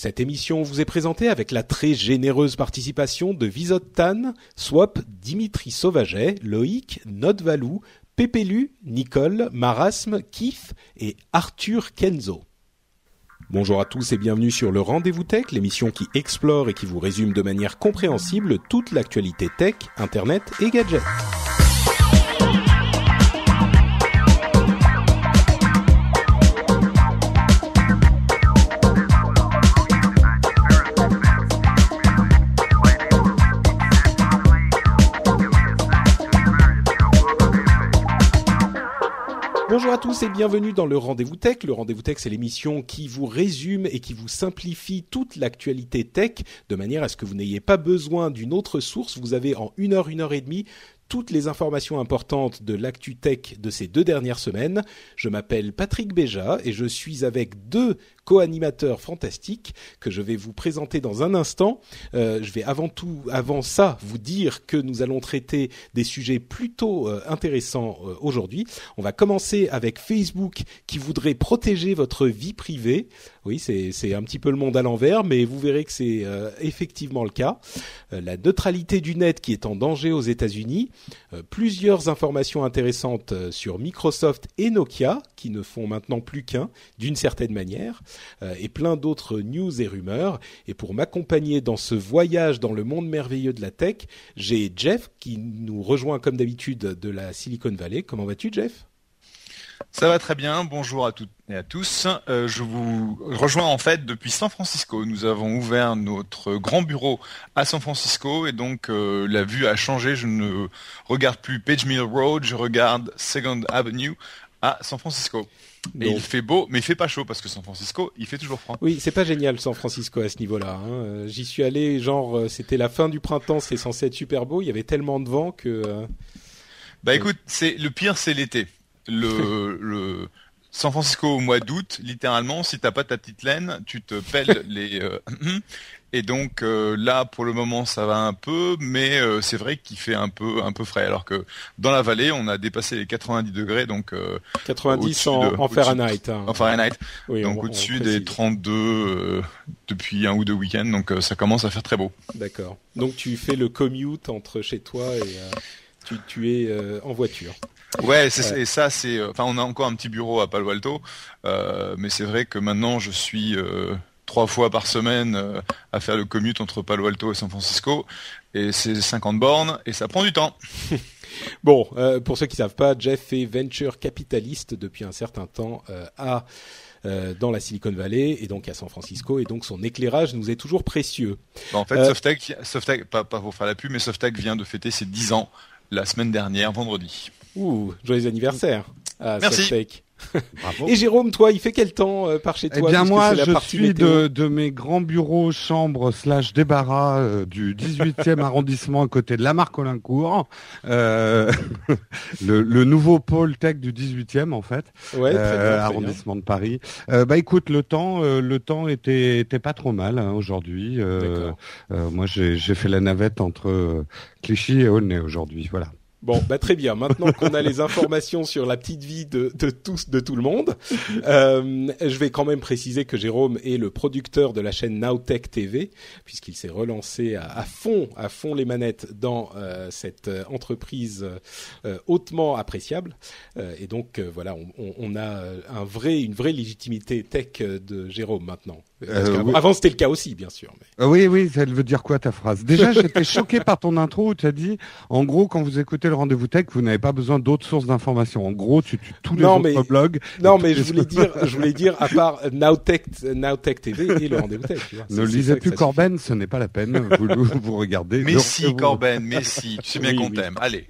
Cette émission vous est présentée avec la très généreuse participation de Visot Tan, Swap, Dimitri Sauvaget, Loïc, Nodvalou, Pépélu, Nicole, Marasme, Kif et Arthur Kenzo. Bonjour à tous et bienvenue sur le Rendez-vous Tech, l'émission qui explore et qui vous résume de manière compréhensible toute l'actualité tech, internet et gadgets. Bonjour à tous et bienvenue dans le Rendez-vous Tech. Le Rendez-vous Tech, c'est l'émission qui vous résume et qui vous simplifie toute l'actualité tech de manière à ce que vous n'ayez pas besoin d'une autre source. Vous avez en une heure, une heure et demie toutes les informations importantes de l'actu tech de ces deux dernières semaines. Je m'appelle Patrick Béja et je suis avec deux co-animateurs fantastiques que je vais vous présenter dans un instant. Euh, je vais avant tout, avant ça, vous dire que nous allons traiter des sujets plutôt euh, intéressants euh, aujourd'hui. On va commencer avec Facebook qui voudrait protéger votre vie privée. Oui, c'est un petit peu le monde à l'envers, mais vous verrez que c'est euh, effectivement le cas. Euh, la neutralité du net qui est en danger aux États-Unis. Euh, plusieurs informations intéressantes sur Microsoft et Nokia qui ne font maintenant plus qu'un d'une certaine manière et plein d'autres news et rumeurs. Et pour m'accompagner dans ce voyage dans le monde merveilleux de la tech, j'ai Jeff qui nous rejoint comme d'habitude de la Silicon Valley. Comment vas-tu Jeff? Ça va très bien, bonjour à toutes et à tous. Euh, je vous rejoins en fait depuis San Francisco. Nous avons ouvert notre grand bureau à San Francisco et donc euh, la vue a changé. Je ne regarde plus Page Mill Road, je regarde Second Avenue à San Francisco. Et Donc- il fait beau, mais il fait pas chaud parce que San Francisco, il fait toujours froid. Oui, c'est pas génial San Francisco à ce niveau-là. hein. Euh, J'y suis allé, genre euh, c'était la fin du printemps, c'est censé être super beau. Il y avait tellement de vent que euh, Bah écoute, c'est le pire, c'est l'été. Le, le San Francisco au mois d'août, littéralement, si t'as pas ta petite laine, tu te pelles les. euh, et donc euh, là, pour le moment, ça va un peu, mais euh, c'est vrai qu'il fait un peu un peu frais. Alors que dans la vallée, on a dépassé les 90 degrés, donc euh, 90 Au-dessus en, de- en au-dessus- Fahrenheit. hein. en Fahrenheit, Oui, on- donc on au-dessus des 32 euh, depuis un ou deux week-ends, donc euh, ça commence à faire très beau. D'accord. Donc tu fais le commute entre chez toi et euh, tu, tu es euh, en voiture. Ouais, et ça c'est, euh, enfin on a encore un petit bureau à Palo Alto, euh, mais c'est vrai que maintenant je suis euh, trois fois par semaine euh, à faire le commute entre Palo Alto et San Francisco, et c'est 50 bornes et ça prend du temps. Bon, pour ceux qui savent pas, Jeff est venture capitaliste depuis un certain temps à dans la Silicon Valley et donc à San Francisco et donc son éclairage nous est toujours précieux. Bah, en fait, Softec, Softec, pas, pas pour faire la pub, mais Softec vient de fêter ses 10 ans la semaine dernière, vendredi. Ouh, joyeux anniversaire à Merci. Softec. Bravo. Et Jérôme, toi, il fait quel temps euh, par chez Eh toi bien puisque moi, je suis de, de mes grands bureaux, chambres slash débarras euh, du 18e arrondissement à côté de la Marcolincourt, euh, le, le nouveau pôle tech du 18e en fait, Ouais, très euh, bien, très bien. arrondissement de Paris. Euh, bah écoute, le temps, euh, le temps était, était pas trop mal hein, aujourd'hui. Euh, D'accord. euh, moi, j'ai j'ai fait la navette entre euh, Clichy et Aulnay aujourd'hui. Voilà. Bon, bah très bien. Maintenant qu'on a les informations sur la petite vie de, tous, de tout le monde, euh, je vais quand même préciser que Jérôme est le producteur de la chaîne Nowtech TV, puisqu'il s'est relancé à, fond, à fond les manettes dans euh, cette euh, entreprise hautement appréciable. Et donc voilà, on, on- a un vrai, une vraie légitimité tech de Jérôme maintenant. Euh, oui. Avant, c'était le cas aussi, bien sûr. mais- Euh, Oui, oui, elle veut dire quoi ta phrase? Déjà, j'étais choqué par ton intro où tu as dit, en gros, quand vous écoutez le rendez-vous tech, vous n'avez pas besoin d'autres sources d'informations. En gros, tu tues tous les autres blogs. Non, mais je voulais dire, je voulais dire, à part Nowtech, Nowtech TV et le rendez-vous tech. Tu vois, ne lisez plus Corben, ce n'est pas la peine. Vous, vous regardez. Mais si, Corben, mais si. Tu sais bien qu'on t'aime. Allez.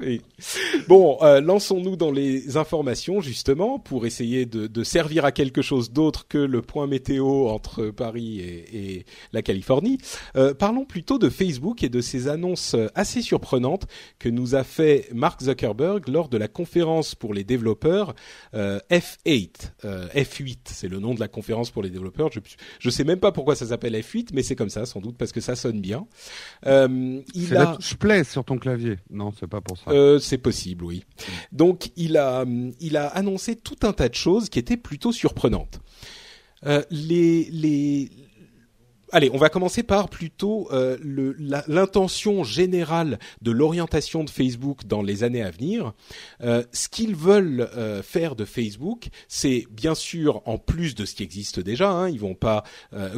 Bon, euh, lançons-nous dans les informations justement pour essayer de, de servir à quelque chose d'autre que le point météo entre Paris et, et la Californie. Euh, parlons plutôt de Facebook et de ses annonces assez surprenantes que nous a fait Mark Zuckerberg lors de la conférence pour les développeurs euh, F8. Euh, F8, c'est le nom de la conférence pour les développeurs. Je je sais même pas pourquoi ça s'appelle F8, mais c'est comme ça, sans doute parce que ça sonne bien. Euh, il a... touche play sur ton clavier. Non, c'est pas pour ça. Euh, c'est possible, oui. Donc il a il a annoncé tout un tas de choses qui étaient plutôt surprenantes. Euh, les Allez, on va commencer par plutôt euh, l'intention générale de l'orientation de Facebook dans les années à venir. Euh, ce qu'ils veulent faire de Facebook, c'est bien sûr en plus de ce qui existe déjà. Hein, ils vont pas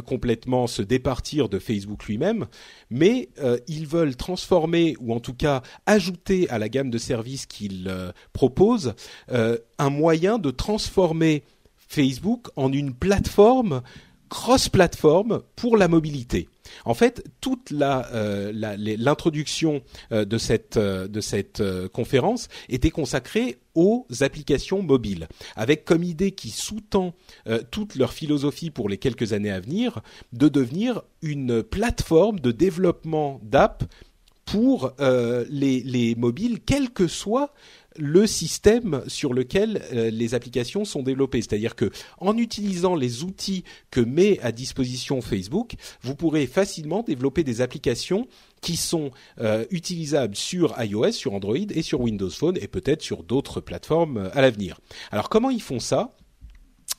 complètement se départir de Facebook lui-même, mais ils veulent transformer ou en tout cas ajouter à la gamme de services qu'ils proposent un moyen de transformer Facebook en une plateforme cross-platform pour la mobilité. En fait, toute euh, l'introduction euh, de cette euh, conférence était consacrée aux applications mobiles, avec comme idée qui sous-tend toute leur philosophie pour les quelques années à venir de devenir une plateforme de développement d'app pour les, les mobiles, quel que soit le système sur lequel euh, les applications sont développées. C'est-à-dire que en utilisant les outils que met à disposition Facebook, vous pourrez facilement développer des applications qui sont euh, utilisables sur iOS, sur Android et sur Windows Phone et peut-être sur d'autres plateformes euh, à l'avenir. Alors comment ils font ça?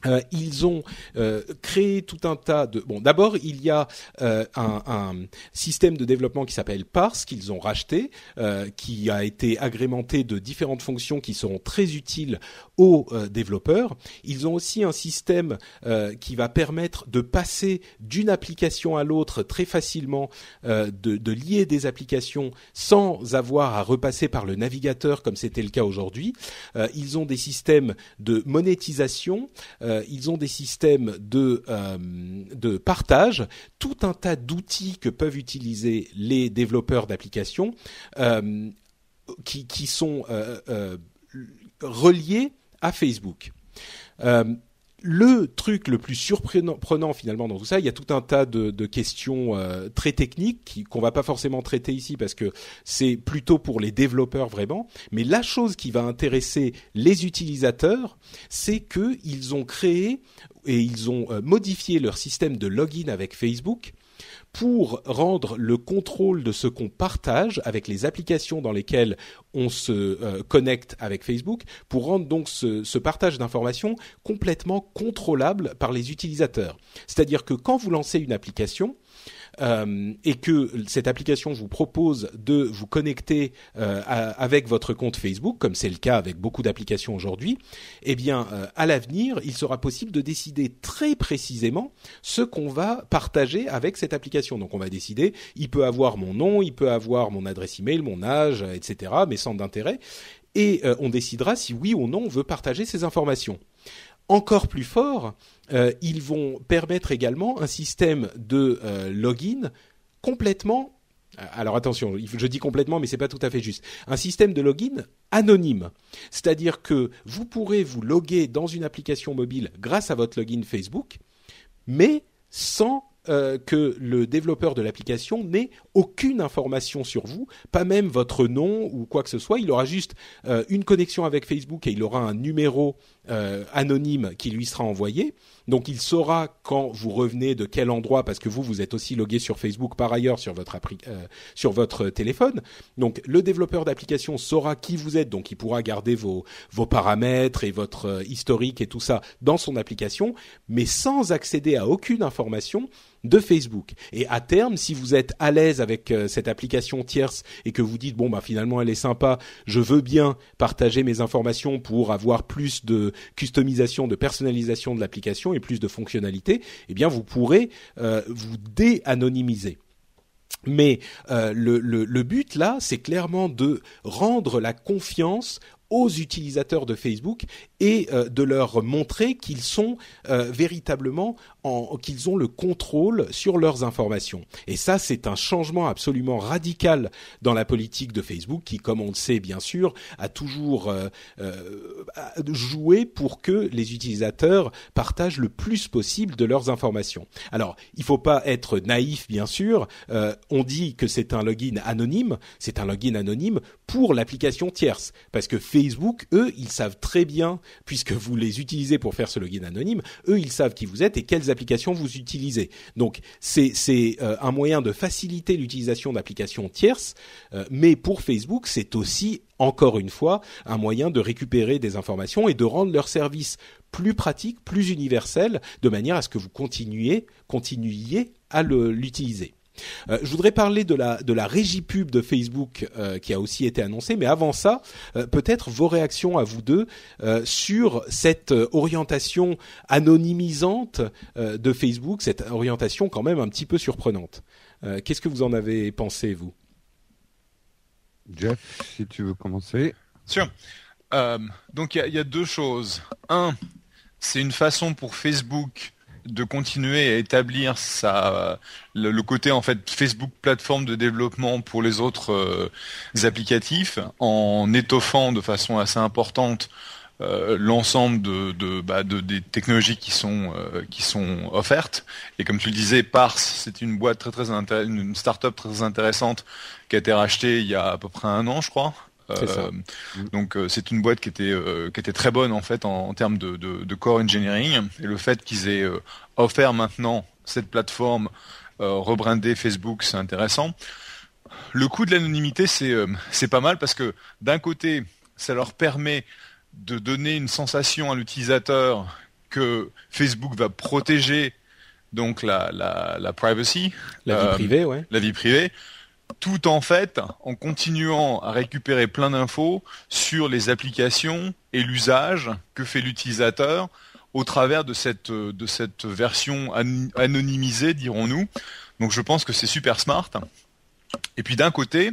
Euh, ils ont euh, créé tout un tas de bon d'abord il y a euh, un, un, système de développement qui s'appelle Parse qu'ils ont racheté qui a été agrémenté de différentes fonctions qui seront très utiles aux développeurs. Ils ont aussi un système qui va permettre de passer d'une application à l'autre très facilement de, de, lier des applications sans avoir à repasser par le navigateur comme c'était le cas aujourd'hui. Ils ont des systèmes de monétisation euh, ils ont des systèmes de, euh, de partage, tout un tas d'outils que peuvent utiliser les développeurs d'applications euh, qui, qui, sont reliés à Facebook le truc le plus surprenant finalement dans tout ça, il y a tout un tas de, questions euh, très techniques qu'on va pas forcément traiter ici parce que c'est plutôt pour les développeurs vraiment. Mais la chose qui va intéresser les utilisateurs, c'est qu'ils ont créé et ils ont euh, modifié leur système de login avec Facebook pour rendre le contrôle de ce qu'on partage avec les applications dans lesquelles on se euh, connecte avec Facebook, pour rendre donc ce, ce partage d'informations complètement contrôlable par les utilisateurs. C'est-à-dire que quand vous lancez une application, euh, et que cette application vous propose de vous connecter euh, avec votre compte Facebook, comme c'est le cas avec beaucoup d'applications aujourd'hui, eh bien, euh, à l'avenir, il sera possible de décider très précisément ce qu'on va partager avec cette application. Donc, on va décider, il peut avoir mon nom, il peut avoir mon adresse email, mon âge, etc., mes centres d'intérêt, et on décidera si oui ou non on veut partager ces informations. Encore plus fort, euh, ils vont permettre également un système de euh, login complètement euh, alors attention, je dis complètement, mais c'est pas tout à fait juste. Un système de login anonyme, c'est-à-dire que vous pourrez vous loguer dans une application mobile grâce à votre login Facebook, mais sans euh, que le développeur de l'application n'ait aucune information sur vous, pas même votre nom ou quoi que ce soit. Il aura juste euh, une connexion avec Facebook et il aura un numéro euh, anonyme qui lui sera envoyé. Donc il saura quand vous revenez de quel endroit, parce que vous vous êtes aussi logué sur Facebook par ailleurs sur votre sur votre téléphone. Donc le développeur d'application saura qui vous êtes, donc il pourra garder vos vos paramètres et votre historique et tout ça dans son application, mais sans accéder à aucune information de Facebook. Et à terme, si vous êtes à l'aise avec euh, cette application tierce et que vous dites bon bah finalement elle est sympa, je veux bien partager mes informations pour avoir plus de customisation, de personnalisation de l'application et plus de fonctionnalités, eh bien vous pourrez euh, vous dé-anonymiser. Mais euh, le, but là, c'est clairement de rendre la confiance aux utilisateurs de Facebook et euh, de leur montrer qu'ils sont euh, véritablement en, qu'ils ont le contrôle sur leurs informations. Et ça, c'est un changement absolument radical dans la politique de Facebook, qui, comme on le sait bien sûr, a toujours euh, joué pour que les utilisateurs partagent le plus possible de leurs informations. Alors, il faut pas être naïf, bien sûr. on dit que c'est un login anonyme. C'est un login anonyme pour l'application tierce, parce que Facebook, eux, ils savent très bien, puisque vous les utilisez pour faire ce login anonyme, eux, ils savent qui vous êtes et quelles applications vous utilisez. Donc, c'est euh, un moyen de faciliter l'utilisation d'applications tierces, euh, mais pour Facebook, c'est aussi encore une fois un moyen de récupérer des informations et de rendre leur service plus pratique, plus universel, de manière à ce que vous continuiez à l'utiliser. Euh, je voudrais parler de la de la régie pub de Facebook euh, qui a aussi été annoncée, mais avant ça, euh, peut-être vos réactions à vous deux sur cette orientation anonymisante de Facebook, cette orientation quand même un petit peu surprenante. Qu'est-ce que vous en avez pensé vous? Jeff, si tu veux commencer. Sûr. donc il y, y a, deux choses. Un, c'est une façon pour Facebook de continuer à établir le, côté en fait Facebook plateforme de développement pour les autres euh, applicatifs en étoffant de façon assez importante euh, l'ensemble bah, de, des technologies qui sont euh, qui sont offertes. Et comme tu le disais Pars c'est une boîte une start-up très intéressante qui a été rachetée il y a à peu près un an je crois euh, donc euh, c'est une boîte qui était euh, qui était très bonne en fait en, termes de, de, core engineering et le fait qu'ils aient offert maintenant cette plateforme rebrandée Facebook, c'est intéressant. Le coût de l'anonymité, c'est c'est pas mal parce que d'un côté, ça leur permet de donner une sensation à l'utilisateur que Facebook va protéger donc la, la, la privacy, la vie privée, ouais. la vie privée, tout en fait en continuant à récupérer plein d'infos sur les applications et l'usage que fait l'utilisateur au travers de cette version anonymisée, dirons-nous. Donc je pense que c'est super smart. Et puis d'un côté,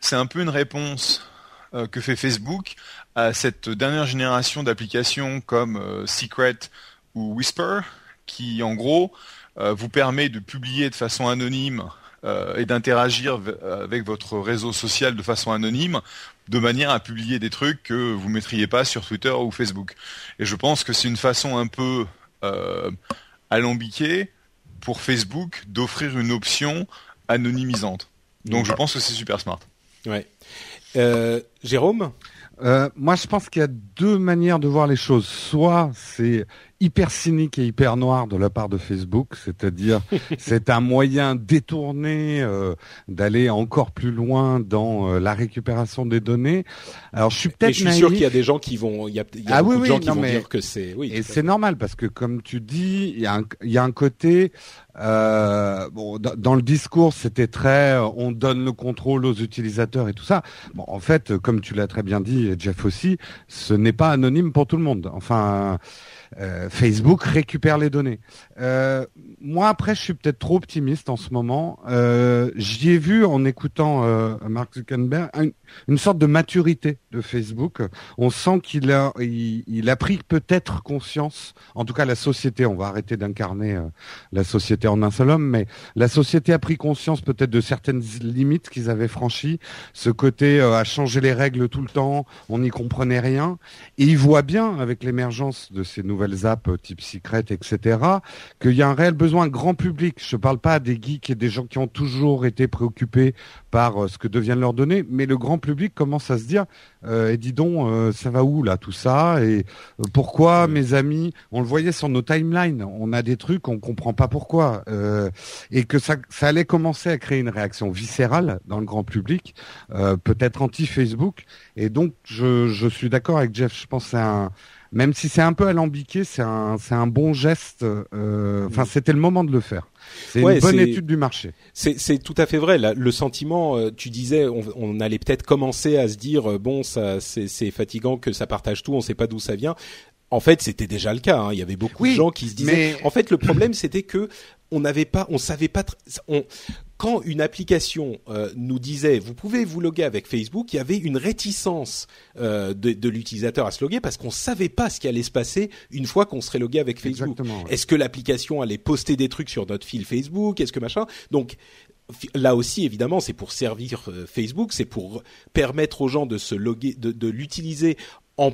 c'est un peu une réponse euh, que fait Facebook à cette dernière génération d'applications comme euh, Secret ou Whisper, qui en gros euh, vous permet de publier de façon anonyme euh, et d'interagir avec votre réseau social de façon anonyme, de manière à publier des trucs que vous mettriez pas sur Twitter ou Facebook. Et je pense que c'est une façon un peu euh, alambiquée pour Facebook d'offrir une option anonymisante. Donc je pense que c'est super smart. Ouais. Euh, Jérôme? Euh, moi, je pense qu'il y a deux manières de voir les choses. Soit c'est hyper cynique et hyper noir de la part de Facebook, c'est-à-dire c'est un moyen détourné euh, d'aller encore plus loin dans euh, la récupération des données. Alors je suis peut-être je suis sûr qu'il y a des gens qui vont il y a, il y a ah, beaucoup de gens qui vont dire que c'est oui. Et c'est normal parce que comme tu dis, il y a un, il y a un côté euh, bon, dans le discours, c'était très, on donne le contrôle aux utilisateurs et tout ça. Bon, en fait, comme tu l'as très bien dit, Jeff aussi, ce n'est pas anonyme pour tout le monde. Enfin, Facebook récupère les données. Euh, moi, après, je suis peut-être trop optimiste en ce moment. Euh, J'y ai vu en écoutant euh, Mark Zuckerberg une, sorte de maturité de Facebook. On sent qu'il a, il, a pris peut-être conscience. En tout cas, la société. On va arrêter d'incarner euh, la société en un seul homme, mais la société a pris conscience peut-être de certaines limites qu'ils avaient franchies. Ce côté à changer les règles tout le temps, on n'y comprenait rien. Et il voit bien avec l'émergence de ces nouvelles apps type Secret, etc., qu'il y a un réel besoin grand public. Je ne parle pas des geeks et des gens qui ont toujours été préoccupés par euh, ce que deviennent leurs données, mais le grand public commence à se dire euh, et dis donc, euh, ça va où là tout ça? Et euh, pourquoi mes amis? On le voyait sur nos timelines, on a des trucs, on comprend pas pourquoi, et que ça, ça allait commencer à créer une réaction viscérale dans le grand public, peut-être anti-Facebook. Et donc, je, je suis d'accord avec Jeff. Je pense que c'est un même si c'est un peu alambiqué, c'est un, c'est un bon geste. Euh, enfin, c'était le moment de le faire. C'est une bonne étude du marché. C'est tout à fait vrai. le sentiment, euh, tu disais, on, on allait peut-être commencer à se dire, euh, bon, ça, c'est fatigant que ça partage tout, on sait pas d'où ça vient. En fait, c'était déjà le cas. Hein. Il y avait beaucoup de gens qui se disaient. En fait, le problème, c'était que on n'avait pas, on savait pas. On, quand une application nous disait vous pouvez vous loguer avec Facebook, il y avait une réticence de, de l'utilisateur à se loguer parce qu'on savait pas ce qui allait se passer une fois qu'on serait logué avec Facebook. Est-ce que l'application allait poster des trucs sur notre fil Facebook? Est-ce que machin? Donc là aussi, évidemment, c'est pour servir Facebook, c'est pour permettre aux gens de se loguer, de, de l'utiliser en,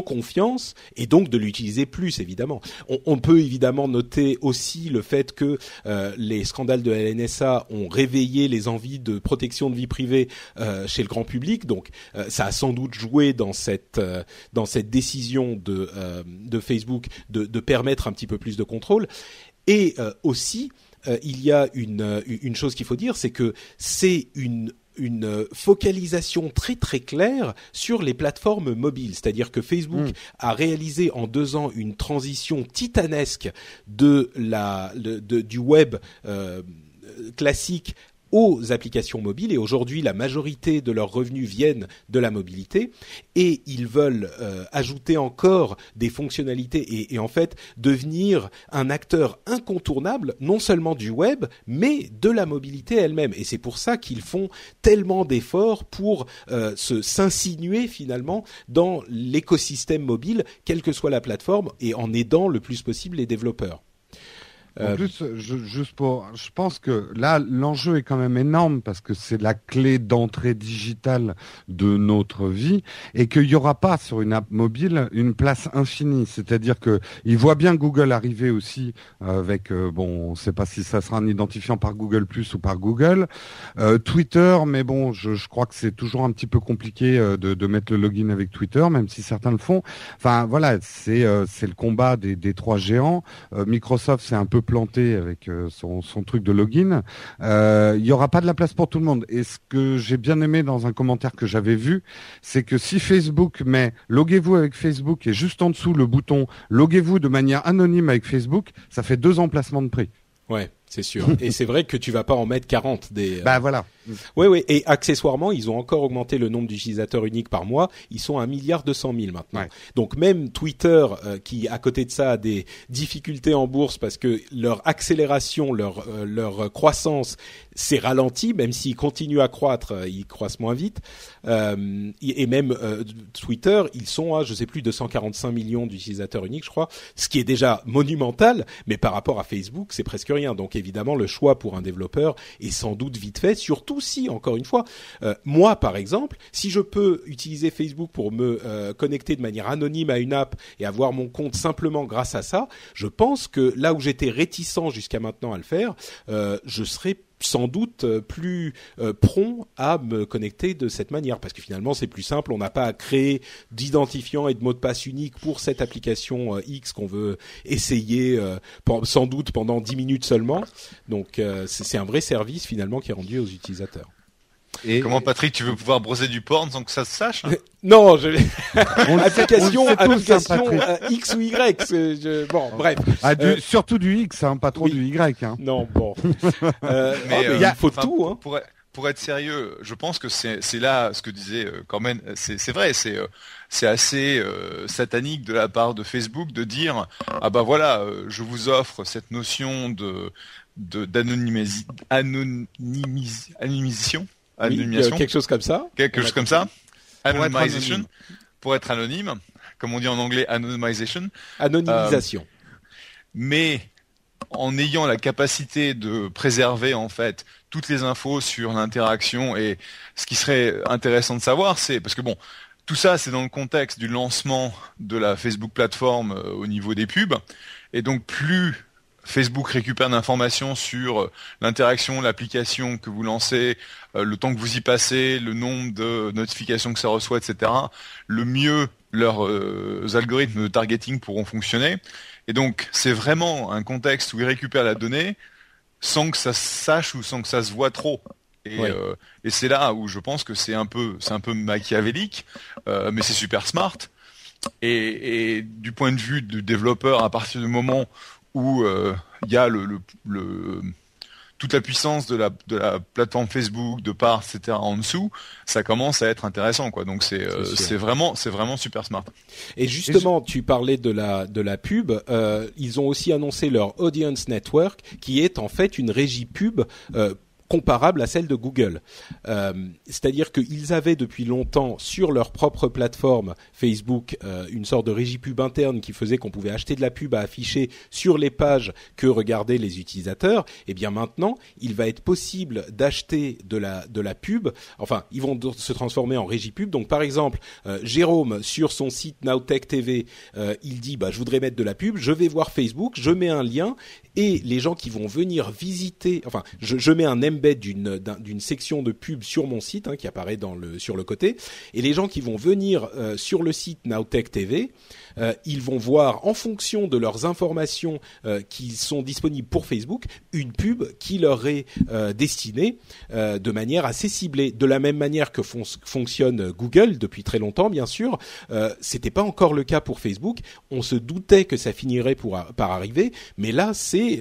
confiance et donc de l'utiliser plus évidemment. On, peut évidemment noter aussi le fait que euh, les scandales de la NSA ont réveillé les envies de protection de vie privée euh, chez le grand public, donc euh, ça a sans doute joué dans cette décision de Facebook de, permettre un petit peu plus de contrôle et aussi il y a une chose qu'il faut dire, c'est que c'est une une focalisation très très claire sur les plateformes mobiles, c'est-à-dire que Facebook mm. a réalisé en deux ans une transition titanesque de la de, de, du web euh, classique aux applications mobiles et aujourd'hui la majorité de leurs revenus viennent de la mobilité et ils veulent euh, ajouter encore des fonctionnalités et, en fait devenir un acteur incontournable non seulement du web mais de la mobilité elle-même et c'est pour ça qu'ils font tellement d'efforts pour euh, se s'insinuer finalement dans l'écosystème mobile quelle que soit la plateforme et en aidant le plus possible les développeurs. En euh, plus, je, juste pour, je pense que là, l'enjeu est quand même énorme parce que c'est la clé d'entrée digitale de notre vie et qu'il n'y aura pas sur une app mobile une place infinie. C'est-à-dire que il voit bien Google arriver aussi avec, euh, bon, on ne sait pas si ça sera un identifiant par Google Plus ou par Google, euh, Twitter, mais bon, je, je crois que c'est toujours un petit peu compliqué de, de, mettre le login avec Twitter, même si certains le font. Enfin, voilà, c'est c'est le combat des, des trois géants. Microsoft, c'est un peu planté avec euh, son, truc de login. Euh, il n'y aura pas de la place pour tout le monde. Et ce que j'ai bien aimé dans un commentaire que j'avais vu, c'est que si Facebook met loguez-vous avec Facebook et juste en dessous le bouton loguez-vous de manière anonyme avec Facebook, ça fait deux emplacements de prix. Ouais, c'est sûr. et c'est vrai que tu vas pas en mettre 40 des. Euh, bah voilà. Oui, oui. Et accessoirement, ils ont encore augmenté le nombre d'utilisateurs uniques par mois. Ils sont à un milliard deux cent mille maintenant. Ouais. Donc même Twitter, euh, qui à côté de ça a des difficultés en bourse parce que leur accélération, leur euh, leur croissance s'est ralentie, même s'ils continuent à croître, ils croissent moins vite. Et même Twitter, ils sont à je sais plus 245 millions d'utilisateurs uniques, je crois, ce qui est déjà monumental. Mais par rapport à Facebook, c'est presque rien. Donc évidemment, le choix pour un développeur est sans doute vite fait, surtout si, encore une fois, euh, moi par exemple, si je peux utiliser Facebook pour me euh, connecter de manière anonyme à une app et avoir mon compte simplement grâce à ça, je pense que là où j'étais réticent jusqu'à maintenant à le faire, euh, je serais sans doute plus euh, prompt à me connecter de cette manière. Parce que finalement c'est plus simple. On n'a pas à créer d'identifiant et de mot de passe unique pour cette application euh, X qu'on veut essayer euh, sans doute pendant 10 minutes seulement. Donc c'est un vrai service finalement qui est rendu aux utilisateurs et Comment Patrick, tu veux pouvoir brosser du porn sans que ça se sache hein Non, je... application, application euh, X ou Y. Je... Bon, bref. Ah, du, euh... Surtout du X, hein, pas trop oui. du Y. Hein. Non, bon. euh, mais, oh, mais il faut tout. Hein. Pour, pour, être sérieux, je pense que c'est là ce que disait euh, Cormen. C'est vrai, c'est euh, c'est assez euh, satanique de la part de Facebook de dire ah bah voilà, euh, je vous offre cette notion de d'anonymisation. Anonymisation anonymisation. Oui, quelque chose comme ça. Quelque chose comme ça. Anonymization. Pour être anonyme. Comme on dit en anglais, anonymization. Anonymisation. Euh, mais en ayant la capacité de préserver en fait toutes les infos sur l'interaction et ce qui serait intéressant de savoir, c'est parce que bon, tout ça c'est dans le contexte du lancement de la Facebook plateforme euh, au niveau des pubs et donc plus Facebook récupère d'informations sur euh, l'interaction, l'application que vous lancez, euh, le temps que vous y passez, le nombre de notifications que ça reçoit, etc., le mieux leurs euh, algorithmes de targeting pourront fonctionner. Et donc, c'est vraiment un contexte où ils récupèrent la donnée sans que ça se sache ou sans que ça se voit trop. Et, ouais. euh, et c'est là où je pense que c'est un peu, c'est un peu machiavélique, euh, mais c'est super smart. Et, et, du point de vue du développeur, à partir du moment où il euh, y a le, le, le, toute la puissance de la, de la plateforme Facebook, de part, etc. en dessous, ça commence à être intéressant, quoi. Donc c'est euh, c'est vraiment c'est vraiment super smart. Et justement, tu parlais de la de la pub. Euh, ils ont aussi annoncé leur Audience Network, qui est en fait une régie pub comparable à celle de Google. Euh, c'est-à-dire qu'ils avaient depuis longtemps sur leur propre plateforme Facebook euh, une sorte de régie pub interne qui faisait qu'on pouvait acheter de la pub à afficher sur les pages que regardaient les utilisateurs. Et eh bien maintenant, il va être possible d'acheter de la de la pub. Enfin, ils vont se transformer en régie pub. Donc par exemple, euh, Jérôme sur son site Nowtech TV, il dit bah je voudrais mettre de la pub, je vais voir Facebook, je mets un lien et les gens qui vont venir visiter, enfin, je, je mets un embed d'une d'une section de pub sur mon site hein, qui apparaît sur le côté, et les gens qui vont venir euh, sur le site Nowtech TV, euh, ils vont voir en fonction de leurs informations euh, qui sont disponibles pour Facebook une pub qui leur est destinée de manière assez ciblée, de la même manière que fonctionne Google depuis très longtemps, bien sûr. C'était pas encore le cas pour Facebook. On se doutait que ça finirait pour, par arriver, mais là c'est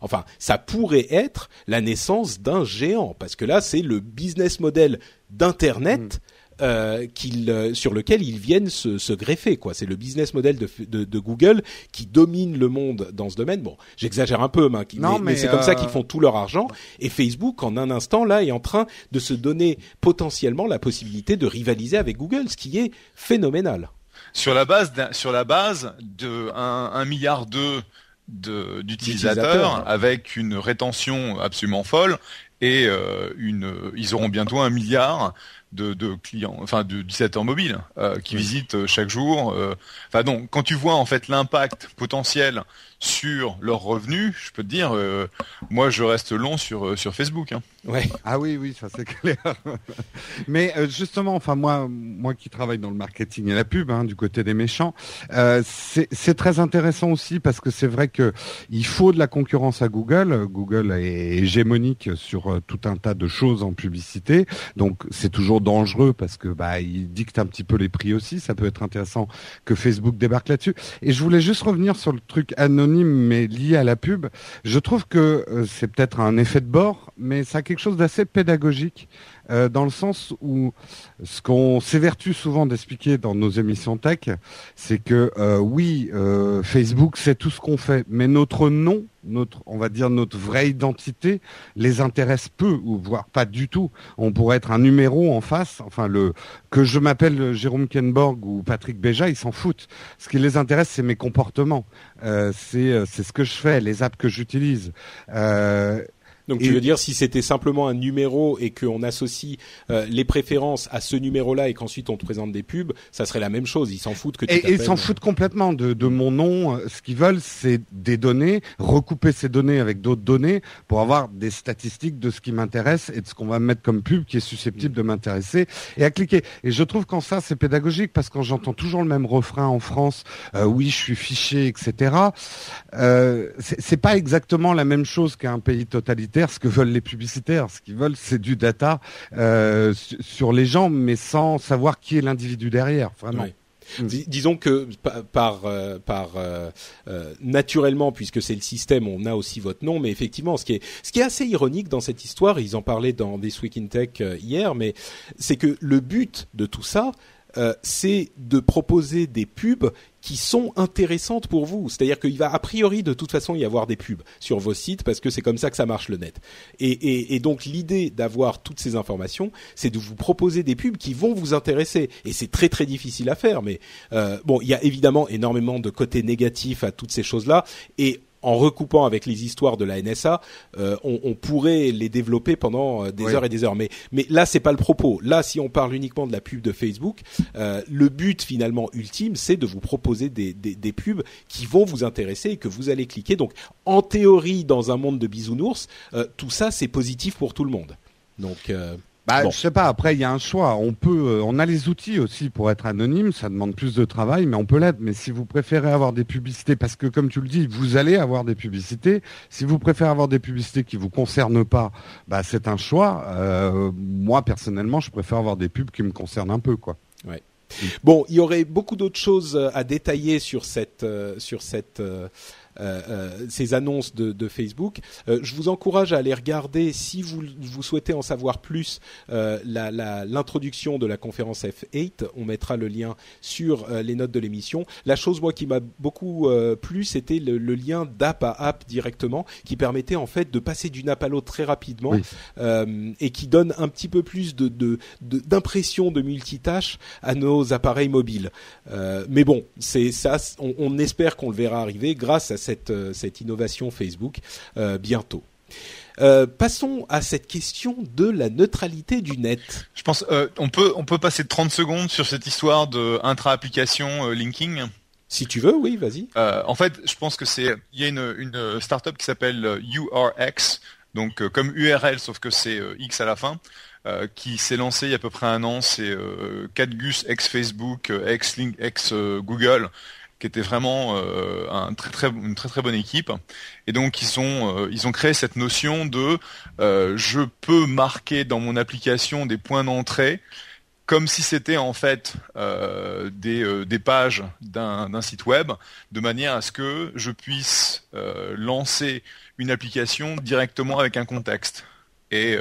enfin, ça pourrait être la naissance d'un géant, parce que là, c'est le business model d'Internet. Hmm. Euh, euh, sur lequel ils viennent se, greffer quoi. C'est le business model de, Google qui domine le monde dans ce domaine. Bon, j'exagère un peu, mais, c'est comme ça qu'ils euh, font tout leur argent. Et Facebook, en un instant, là, est en train de se donner potentiellement la possibilité de rivaliser avec Google, ce qui est phénoménal. Sur la base, sur la base de un, milliard de d'utilisateurs avec une rétention absolument folle et euh, une, ils auront bientôt un milliard de, de clients, enfin d'utilisateurs mobiles euh, qui visitent chaque jour. Euh, enfin donc, quand tu vois en fait l'impact potentiel sur leurs revenus, je peux te dire, euh, moi je reste long sur euh, sur Facebook. Hein. Ouais. Ah oui, oui, ça c'est clair. Mais euh, justement, enfin moi, moi qui travaille dans le marketing et la pub, hein, du côté des méchants, c'est très intéressant aussi parce que c'est vrai que il faut de la concurrence à Google. Google est hégémonique sur tout un tas de choses en publicité, donc c'est toujours dangereux parce que bah il dicte un petit peu les prix aussi. Ça peut être intéressant que Facebook débarque là-dessus. Et je voulais juste revenir sur le truc anonyme mais lié à la pub, je trouve que euh, c'est peut-être un effet de bord, mais ça chose d'assez pédagogique euh, dans le sens où ce qu'on s'évertue souvent d'expliquer dans nos émissions tech, c'est que euh, oui, euh, Facebook c'est tout ce qu'on fait, mais notre nom, notre, on va dire notre vraie identité, les intéresse peu ou voire pas du tout. On pourrait être un numéro en face, enfin le que je m'appelle Jérôme Kenborg ou Patrick Béja, ils s'en foutent. Ce qui les intéresse, c'est mes comportements, c'est c'est ce que je fais, les apps que j'utilise. Donc tu veux dire si c'était simplement un numéro et qu'on associe euh, les préférences à ce numéro-là et qu'ensuite on te présente des pubs, ça serait la même chose. Ils s'en foutent que tu Et ils s'en foutent complètement de, de mon nom. Ce qu'ils veulent, c'est des données, recouper ces données avec d'autres données pour avoir des statistiques de ce qui m'intéresse et de ce qu'on va mettre comme pub qui est susceptible de m'intéresser et à cliquer. Et je trouve qu'en ça c'est pédagogique parce que j'entends toujours le même refrain en France, euh, oui je suis fiché, etc. Euh, c'est pas exactement la même chose qu'un pays totalitaire ce que veulent les publicitaires. Ce qu'ils veulent, c'est du data euh, sur les gens, mais sans savoir qui est l'individu derrière, vraiment. Mm. disons que par euh, par euh, naturellement puisque c'est le système on a aussi votre nom mais effectivement ce qui est ce qui est assez ironique dans cette histoire ils en parlaient dans This Week in Tech hier mais c'est que le but de tout ça c'est de proposer des pubs qui sont intéressantes pour vous. C'est-à-dire qu'il va a priori de toute façon y avoir des pubs sur vos sites parce que c'est comme ça que ça marche le net. Et, et, et donc l'idée d'avoir toutes ces informations, c'est de vous proposer des pubs qui vont vous intéresser. Et c'est très très difficile à faire. Mais euh, bon, il y a évidemment énormément de côtés négatifs à toutes ces choses-là. Et en recoupant avec les histoires de la NSA, euh, on, on, pourrait les développer pendant euh, des heures et des heures. Mais, mais là, c'est pas le propos. Là, si on parle uniquement de la pub de Facebook, euh, le but finalement ultime, c'est de vous proposer des, des, des, pubs qui vont vous intéresser et que vous allez cliquer. Donc, en théorie, dans un monde de bisounours, euh, tout ça, c'est positif pour tout le monde. Donc euh, bah, je sais pas. Après, il y a un choix. On peut, euh, on a les outils aussi pour être anonyme. Ça demande plus de travail, mais on peut l'être. Mais si vous préférez avoir des publicités, parce que comme tu le dis, vous allez avoir des publicités. Si vous préférez avoir des publicités qui vous concernent pas, bah c'est un choix. Euh, moi personnellement, je préfère avoir des pubs qui me concernent un peu, quoi. Ouais. Bon, il y aurait beaucoup d'autres choses à détailler sur cette, euh, sur cette ces annonces de, Facebook. je vous encourage à aller regarder si vous, vous souhaitez en savoir plus l'introduction de la conférence F8. On mettra le lien sur les notes de l'émission. La chose moi qui m'a beaucoup plu, c'était le, le, lien d'app à app directement, qui permettait en fait de passer d'une app à l'autre très rapidement et qui donne un petit peu plus de d'impression de, multitâche à nos appareils mobiles. Euh, mais bon, c'est ça. On, espère qu'on le verra arriver grâce à cette, euh, cette innovation Facebook euh, bientôt. passons à cette question de la neutralité du net. Je pense on peut on peut passer 30 secondes sur cette histoire de intra-application linking. Si tu veux, oui, vas-y. en fait, je pense que c'est il y a une, une startup qui s'appelle URX, donc comme URL sauf que c'est X à la fin, euh, qui s'est lancé il y a à peu près un an, c'est euh, Cadgus ex Facebook, euh, ex Link, ex Google, qui était vraiment très une très très bonne équipe. Et donc ils ont ils ont créé cette notion de je peux marquer dans mon application des points d'entrée comme si c'était en fait des, des pages d'un site web, de manière à ce que je puisse lancer une application directement avec un contexte. Et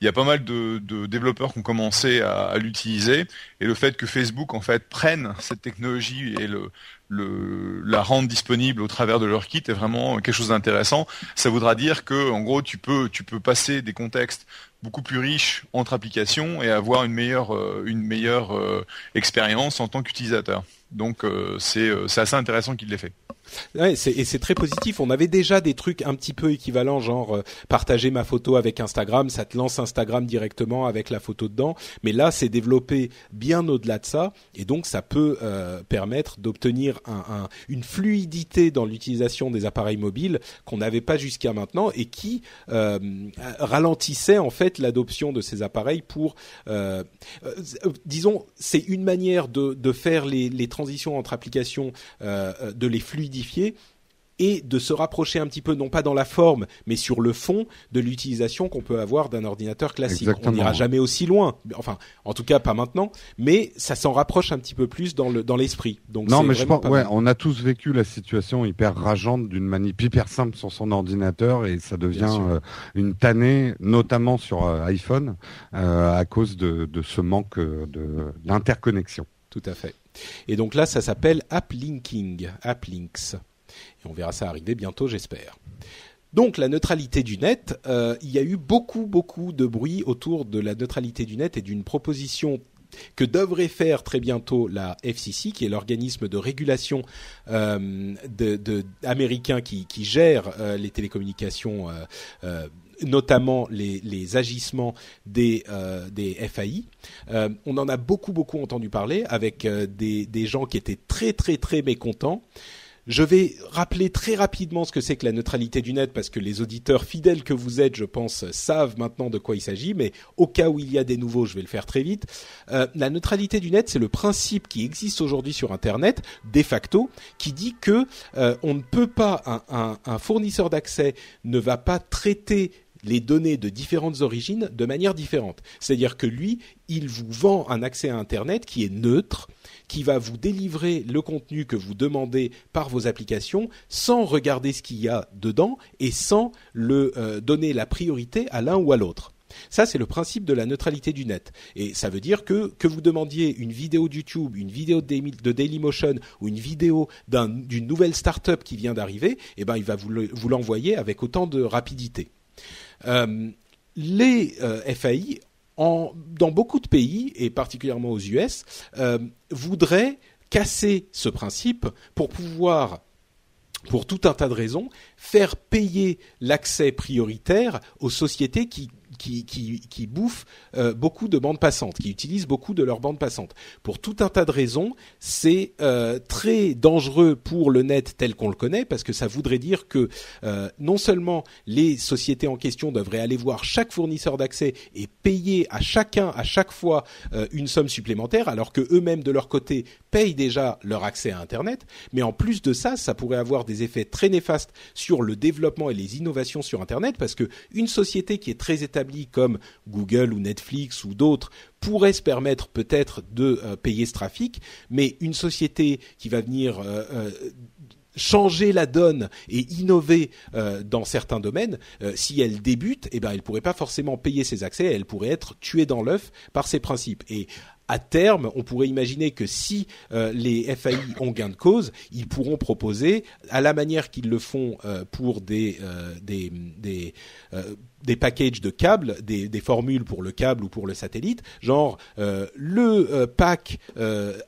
il y a pas mal de, développeurs qui ont commencé à, l'utiliser et le fait que Facebook en fait prenne cette technologie et le, la rende disponible au travers de leur kit est vraiment quelque chose d'intéressant. Ça voudra dire que en gros tu peux passer des contextes beaucoup plus riches entre applications et avoir une meilleure euh, euh, expérience en tant qu'utilisateur. Donc euh, c'est assez intéressant qu'il l'ait fait. Et c'est très positif. On avait déjà des trucs un petit peu équivalents, genre euh, partager ma photo avec Instagram, ça te lance Instagram directement avec la photo dedans. Mais là, c'est développé bien au-delà de ça, et donc ça peut euh, permettre d'obtenir un, une fluidité dans l'utilisation des appareils mobiles qu'on n'avait pas jusqu'à maintenant et qui euh, ralentissait en fait l'adoption de ces appareils pour, disons, c'est une manière de, faire les, les, transitions entre applications, de les et de se rapprocher un petit peu, non pas dans la forme, mais sur le fond de l'utilisation qu'on peut avoir d'un ordinateur classique. On n'ira jamais aussi loin, enfin, en tout cas pas maintenant, mais ça s'en rapproche un petit peu plus dans le dans l'esprit. Donc non, mais je pense, ouais, on a tous vécu la situation hyper rageante d'une manip hyper simple sur son ordinateur et ça devient euh, une tannée, notamment sur euh, iPhone, euh, à cause de, de ce manque d'interconnexion. Tout à fait. Et donc là, ça s'appelle App Linking, App Links. Et on verra ça arriver bientôt, j'espère. Donc la neutralité du net, euh, il y a eu beaucoup beaucoup de bruit autour de la neutralité du net et d'une proposition que devrait faire très bientôt la FCC, qui est l'organisme de régulation euh, américain qui, gère euh, les télécommunications notamment les, agissements des, euh, des FAI. Euh, on en a beaucoup beaucoup entendu parler avec euh, des, des gens qui étaient très très très mécontents. Je vais rappeler très rapidement ce que c'est que la neutralité du net parce que les auditeurs fidèles que vous êtes, je pense, savent maintenant de quoi il s'agit, mais au cas où il y a des nouveaux, je vais le faire très vite. Euh, la neutralité du net, c'est le principe qui existe aujourd'hui sur Internet, de facto, qui dit que euh, on ne peut pas, un, un fournisseur d'accès ne va pas traiter les données de différentes origines de manière différente. C'est-à-dire que lui, il vous vend un accès à Internet qui est neutre, qui va vous délivrer le contenu que vous demandez par vos applications sans regarder ce qu'il y a dedans et sans le euh, donner la priorité à l'un ou à l'autre. Ça, c'est le principe de la neutralité du net. Et ça veut dire que que vous demandiez une vidéo de YouTube, une vidéo de Dailymotion ou une vidéo d'une nouvelle start-up qui vient d'arriver, eh ben, il va vous l'envoyer avec autant de rapidité. Euh, les euh, FAI dans beaucoup de pays, et particulièrement aux US, euh, voudraient casser ce principe pour pouvoir pour tout un tas de raisons, faire payer l'accès prioritaire aux sociétés qui qui, qui, qui bouffent euh, beaucoup de bandes passantes, qui utilisent beaucoup de leurs bandes passantes. Pour tout un tas de raisons, c'est euh, très dangereux pour le net tel qu'on le connaît, parce que ça voudrait dire que euh, non seulement les sociétés en question devraient aller voir chaque fournisseur d'accès et payer à chacun, à chaque fois, une somme supplémentaire, alors que eux-mêmes de leur côté payent déjà leur accès à Internet, mais en plus de ça, ça pourrait avoir des effets très néfastes sur le développement et les innovations sur Internet, parce que une société qui est très établie comme Google ou Netflix ou d'autres pourraient se permettre peut-être de euh, payer ce trafic, mais une société qui va venir euh, euh, changer la donne et innover dans certains domaines, si elle débute, eh ben elle pourrait pas forcément payer ses accès, elle pourrait être tuée dans l'œuf par ses principes. Et à terme, on pourrait imaginer que si les FAI ont gain de cause, ils pourront proposer, à la manière qu'ils le font pour des des, des packages de câbles, des, formules pour le câble ou pour le satellite, genre le pack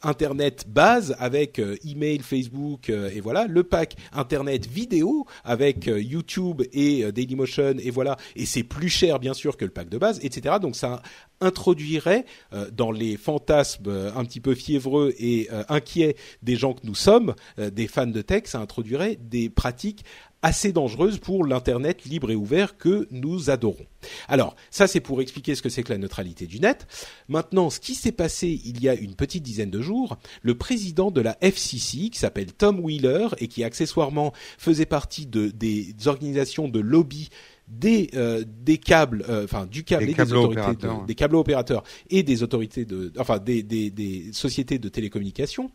internet base avec email, Facebook et voilà, le pack internet vidéo avec YouTube et Dailymotion et voilà, et c'est plus cher bien sûr que le pack de base, etc. Donc ça introduirait euh, dans les fantasmes euh, un petit peu fiévreux et euh, inquiets des gens que nous sommes, des fans de tech, ça introduirait des pratiques assez dangereuses pour l'internet libre et ouvert que nous adorons. Alors, ça c'est pour expliquer ce que c'est que la neutralité du net. Maintenant, ce qui s'est passé il y a une petite dizaine de jours, le président de la FCC qui s'appelle Tom Wheeler et qui accessoirement faisait partie de, des organisations de lobby des euh, des câbles, euh, enfin du câble et des autorités, des câbles opérateurs et des autorités de, enfin des des, des sociétés de télécommunications,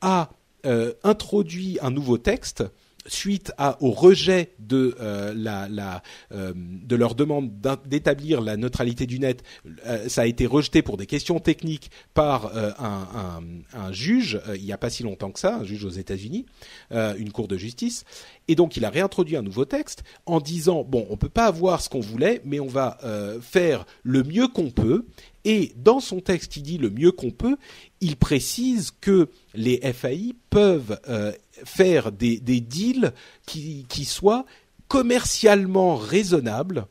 a euh, introduit un nouveau texte suite au rejet de euh, euh, leur demande d'établir la neutralité du net, euh, ça a été rejeté pour des questions techniques par un, juge il n'y a pas si longtemps que ça, un juge aux États-Unis, une cour de justice, et donc il a réintroduit un nouveau texte en disant bon, on peut pas avoir ce qu'on voulait, mais on va faire le mieux qu'on peut. Et dans son texte, il dit le mieux qu'on peut. Il précise que les FAI peuvent faire des, deals qui, qui soient commercialement raisonnables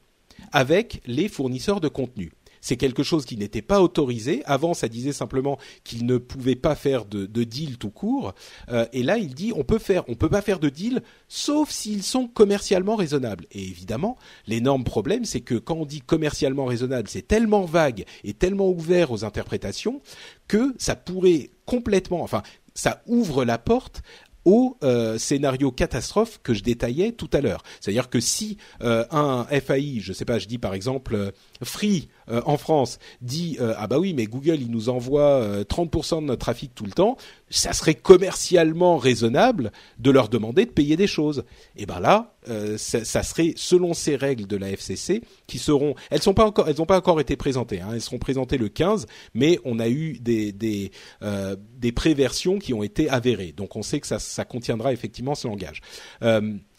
avec les fournisseurs de contenu. C'est quelque chose qui n'était pas autorisé. Avant, ça disait simplement qu'il ne pouvait pas faire de, de deal tout court. Euh, et là, il dit on peut faire, on peut pas faire de deal, sauf s'ils sont commercialement raisonnables. Et évidemment, l'énorme problème, c'est que quand on dit commercialement raisonnable, c'est tellement vague et tellement ouvert aux interprétations que ça pourrait complètement, enfin, ça ouvre la porte au euh, scénario catastrophe que je détaillais tout à l'heure. C'est-à-dire que si euh, un FAI, je sais pas, je dis par exemple euh, Free en France dit ah bah oui mais Google il nous envoie 30% de notre trafic tout le temps, ça serait commercialement raisonnable de leur demander de payer des choses. Et ben là ça, ça, serait selon ces règles de la FCC qui seront elles sont pas encore elles n'ont pas encore été présentées hein, elles seront présentées le 15 mais on a eu des des des préversions qui ont été avérées. Donc on sait que ça ça contiendra effectivement ce langage.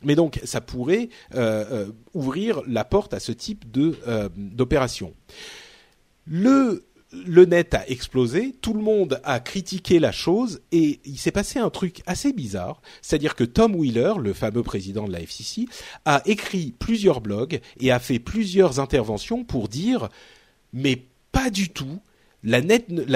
Mais donc, ça pourrait euh, euh, ouvrir la porte à ce type de euh, d'opération. Le le net a explosé, tout le monde a critiqué la chose et il s'est passé un truc assez bizarre, c'est-à-dire que Tom Wheeler, le fameux président de la FCC, a écrit plusieurs blogs et a fait plusieurs interventions pour dire mais pas du tout, la,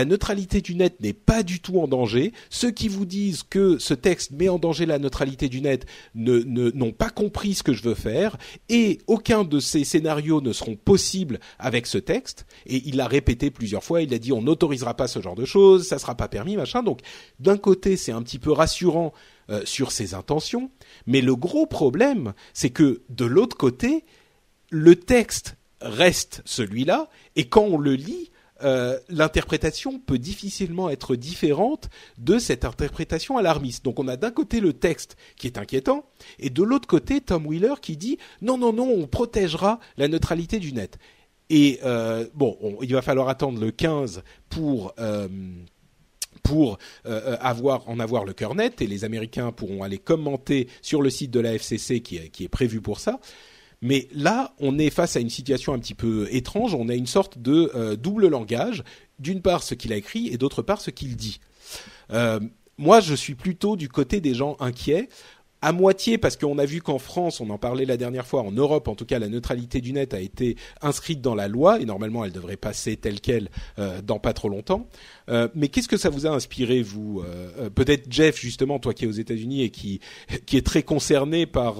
neutralité du net n'est pas du tout en danger. Ceux qui vous disent que ce texte met en danger la neutralité du net n'ont pas compris ce que je veux faire et aucun de ces scénarios ne seront possibles avec ce texte. Et il l'a répété plusieurs fois. Il a dit on n'autorisera pas ce genre de choses, ça sera pas permis, machin. Donc d'un côté c'est un petit peu rassurant euh, sur ses intentions, mais le gros problème c'est que de l'autre côté le texte reste celui-là et quand on le lit euh, l'interprétation peut difficilement être différente de cette interprétation alarmiste. Donc on a d'un côté le texte qui est inquiétant et de l'autre côté Tom Wheeler qui dit non non non on protégera la neutralité du net. Et euh, bon, il va falloir attendre le 15 pour euh, pour avoir en avoir le cœur net et les Américains pourront aller commenter sur le site de la FCC qui qui est prévu pour ça. Mais là, on est face à une situation un petit peu étrange. On a une sorte de euh, double langage. D'une part, ce qu'il a écrit et d'autre part, ce qu'il dit. Euh, moi, je suis plutôt du côté des gens inquiets à moitié parce qu'on a vu qu'en France, on en parlait la dernière fois, en Europe en tout cas, la neutralité du net a été inscrite dans la loi et normalement elle devrait passer telle quelle euh, dans pas trop longtemps. Euh, mais qu'est-ce que ça vous a inspiré, vous euh, euh, Peut-être Jeff, justement, toi qui es aux États-Unis et qui qui est très concerné par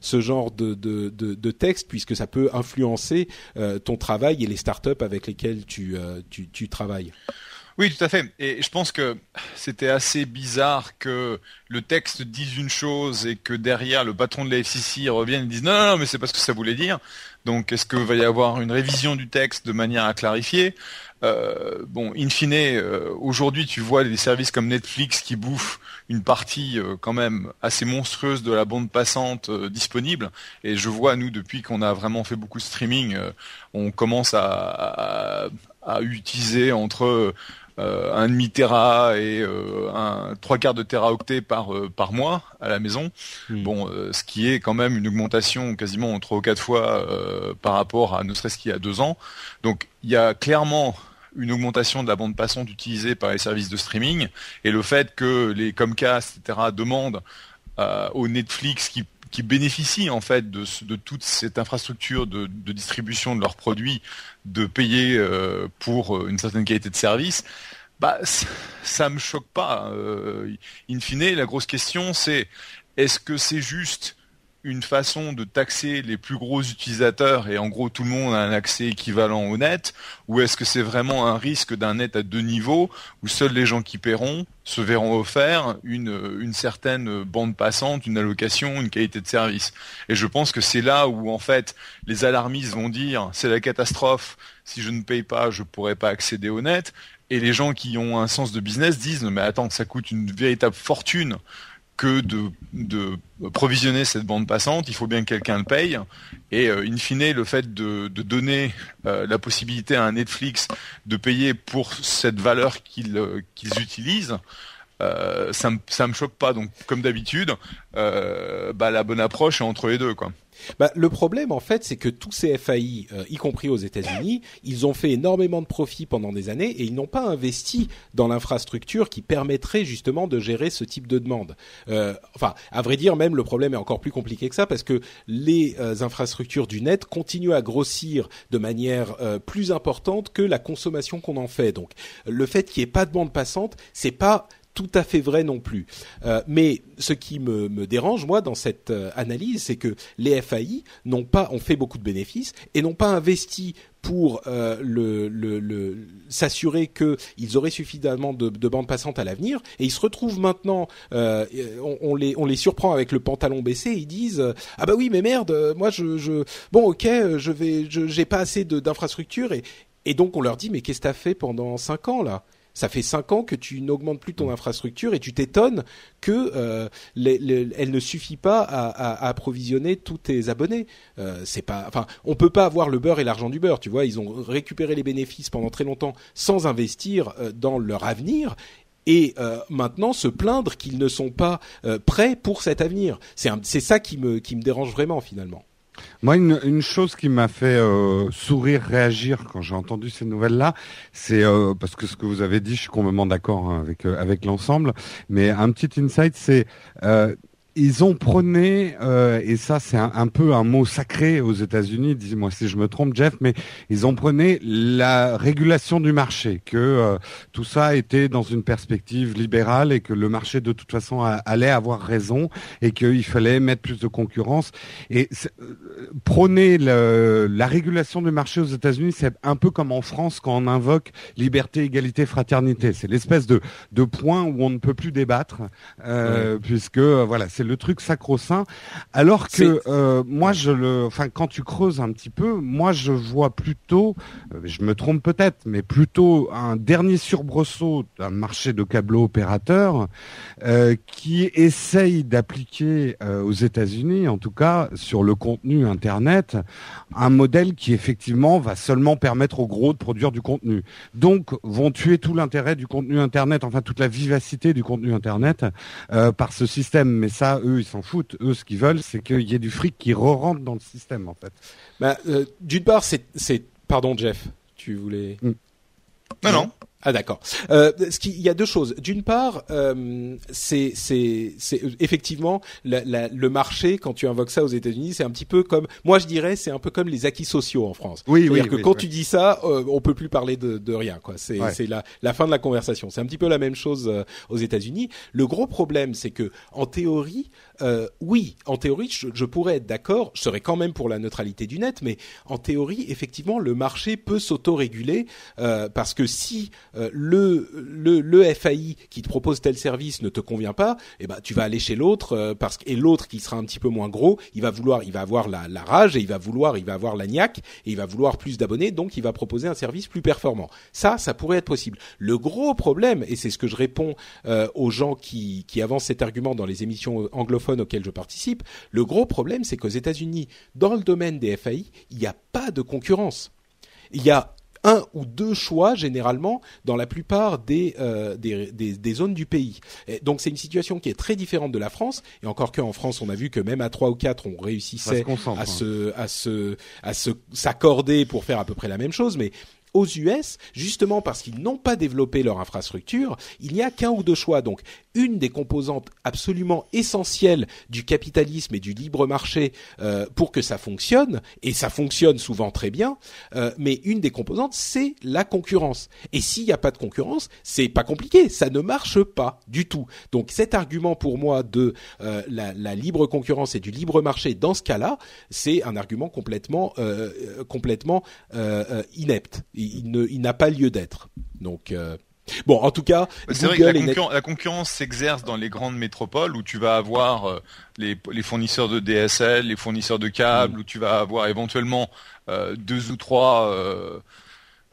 ce genre de, de, de, de, texte, puisque ça peut influencer ton travail et les startups avec lesquelles tu, tu, tu travailles? Oui, tout à fait. Et je pense que c'était assez bizarre que le texte dise une chose et que derrière le patron de la FCC revienne et dise non, non, non mais c'est pas ce que ça voulait dire. Donc est-ce qu'il va y avoir une révision du texte de manière à clarifier? Euh, Bon, in fine, euh, aujourd'hui tu vois des services comme Netflix qui bouffent une partie euh, quand même assez monstrueuse de la bande passante disponible. Et je vois nous depuis qu'on a vraiment fait beaucoup de streaming, on commence à, utiliser entre un demi tera et euh, un trois quarts de teraoctet par euh, par mois à la maison. Hmm. Bon, ce qui est quand même une augmentation quasiment en trois ou quatre fois par rapport à ne serait-ce qu'il y a deux ans. Donc il y a clairement une augmentation de la bande passante utilisée par les services de streaming et le fait que les Comcast, etc., demandent au Netflix qui qui bénéficient en fait de, de toute cette infrastructure de, de, distribution de leurs produits, de payer euh, pour euh, une certaine qualité de service, bah ça me choque pas. Euh, in fine, la grosse question c'est est-ce que c'est juste une façon de taxer les plus gros utilisateurs et en gros tout le monde a un accès équivalent au net ou est-ce que c'est vraiment un risque d'un net à deux niveaux où seuls les gens qui paieront se verront offert une, une certaine bande passante, une allocation, une qualité de service? Et je pense que c'est là où en fait les alarmistes vont dire c'est la catastrophe, si je ne paye pas je pourrai pas accéder au net et les gens qui ont un sens de business disent mais attends ça coûte une véritable fortune que de, provisionner cette bande passante, il faut bien que quelqu'un le paye. Et euh, in fine, le fait de, donner euh, la possibilité à un Netflix de payer pour cette valeur qu'ils euh, qu'ils utilisent, ça me ça me choque pas. Donc comme d'habitude, bah, la bonne approche est entre les deux, quoi. Bah, le problème, en fait, c'est que tous ces FAI, euh, y compris aux États-Unis, ils ont fait énormément de profits pendant des années et ils n'ont pas investi dans l'infrastructure qui permettrait justement de gérer ce type de demande. Euh, enfin, à vrai dire, même le problème est encore plus compliqué que ça parce que les euh, infrastructures du net continuent à grossir de manière plus importante que la consommation qu'on en fait. Donc, le fait qu'il n'y ait pas de bande passante, c'est pas tout à fait vrai non plus. Euh, mais ce qui me, dérange moi dans cette euh, analyse, c'est que les FAI n'ont pas ont fait beaucoup de bénéfices et n'ont pas investi pour euh, s'assurer qu'ils auraient suffisamment de, de bandes passantes à l'avenir. Et ils se retrouvent maintenant on, les surprend avec le pantalon baissé. Ils disent ah bah oui mais merde moi je, bon ok je vais j'ai pas assez d'infrastructures et et donc on leur dit mais qu'est-ce que t'as fait pendant cinq ans là? Ça fait cinq ans que tu n'augmentes plus ton infrastructure et tu t'étonnes que euh, elle ne suffit pas à, approvisionner tous tes abonnés. Euh, c'est on peut pas avoir le beurre et l'argent du beurre. Tu vois, ils ont récupéré les bénéfices pendant très longtemps sans investir euh, dans leur avenir et euh, maintenant se plaindre qu'ils ne sont pas prêts pour cet avenir. C'est ça qui me dérange vraiment finalement. Moi, une, chose qui m'a fait euh, sourire, réagir quand j'ai entendu ces nouvelles-là, c'est euh, parce que ce que vous avez dit, je suis complètement d'accord hein, avec euh, avec l'ensemble, mais un petit insight, c'est ils ont prôné, euh, et ça c'est un, peu un mot sacré aux États-Unis, dis-moi si je me trompe Jeff, mais ils ont prôné la régulation du marché, que euh, tout ça était dans une perspective libérale et que le marché de toute façon allait avoir raison et qu'il fallait mettre plus de concurrence. Et euh, prôner le, la régulation du marché aux États-Unis, c'est un peu comme en France quand on invoque liberté, égalité, fraternité. C'est l'espèce de, de point où on ne peut plus débattre, euh, puisque voilà, c'est le truc sacro-saint. Alors que euh, moi, je le, enfin, quand tu creuses un petit peu, moi, je vois plutôt, euh, je me trompe peut-être, mais plutôt un dernier surbresseau d'un marché de câble opérateur euh, qui essaye d'appliquer aux États-Unis, en tout cas sur le contenu Internet, un modèle qui effectivement va seulement permettre aux gros de produire du contenu. Donc, vont tuer tout l'intérêt du contenu Internet, enfin toute la vivacité du contenu Internet par ce système. Mais ça, eux, ils s'en foutent. Eux, ce qu'ils veulent, c'est qu'il y ait du fric qui re-rentre dans le système, en fait. Bah, euh, D'une part, c'est, pardon, Jeff, tu voulais. Mm. Non, non. Ah d'accord. Euh, ce qui, il y a deux choses. D'une part, euh, c'est c'est c'est effectivement le marché quand tu invoques ça aux États-Unis, c'est un petit peu comme moi je dirais, c'est un peu comme les acquis sociaux en France. Oui, oui. C'est-à-dire que quand tu dis ça, euh, on peut plus parler de, de rien quoi. C'est c'est la la fin de la conversation. C'est un petit peu la même chose euh, aux États-Unis. Le gros problème, c'est que en théorie, euh, oui, en théorie, je, pourrais être d'accord, je serais quand même pour la neutralité du net, mais en théorie, effectivement, le marché peut s'auto-réguler euh, parce que si euh, le, le, FAI qui te propose tel service ne te convient pas, eh ben tu vas aller chez l'autre parce et l'autre qui sera un petit peu moins gros, il va vouloir, il va avoir la, rage et il va vouloir, il va avoir la et il va vouloir plus d'abonnés, donc il va proposer un service plus performant. Ça, ça pourrait être possible. Le gros problème, et c'est ce que je réponds aux gens qui, qui avancent cet argument dans les émissions anglophones auxquelles je participe, le gros problème, c'est qu'aux États-Unis, dans le domaine des FAI, il n'y a pas de concurrence. Il y a un ou deux choix généralement dans la plupart des, euh, des, des, zones du pays. donc c'est une situation qui est très différente de la France. Et encore qu'en France, on a vu que même à trois ou quatre, on réussissait à se, à se, à se s'accorder pour faire à peu près la même chose. Mais aux US, justement parce qu'ils n'ont pas développé leur infrastructure, il n'y a qu'un ou deux choix. Donc, une des composantes absolument essentielles du capitalisme et du libre marché euh, pour que ça fonctionne, et ça fonctionne souvent très bien, euh, mais une des composantes, c'est la concurrence. Et s'il n'y a pas de concurrence, c'est pas compliqué, ça ne marche pas du tout. Donc, cet argument pour moi de euh, la, libre concurrence et du libre marché dans ce cas-là, c'est un argument complètement, complètement inepte n'a pas lieu d'être. Donc euh, Bon, en tout cas, c'est vrai que la, concurrence s'exerce dans les grandes métropoles où tu vas avoir euh, les, fournisseurs de DSL, les fournisseurs de câbles, mm. où tu vas avoir éventuellement euh, deux ou trois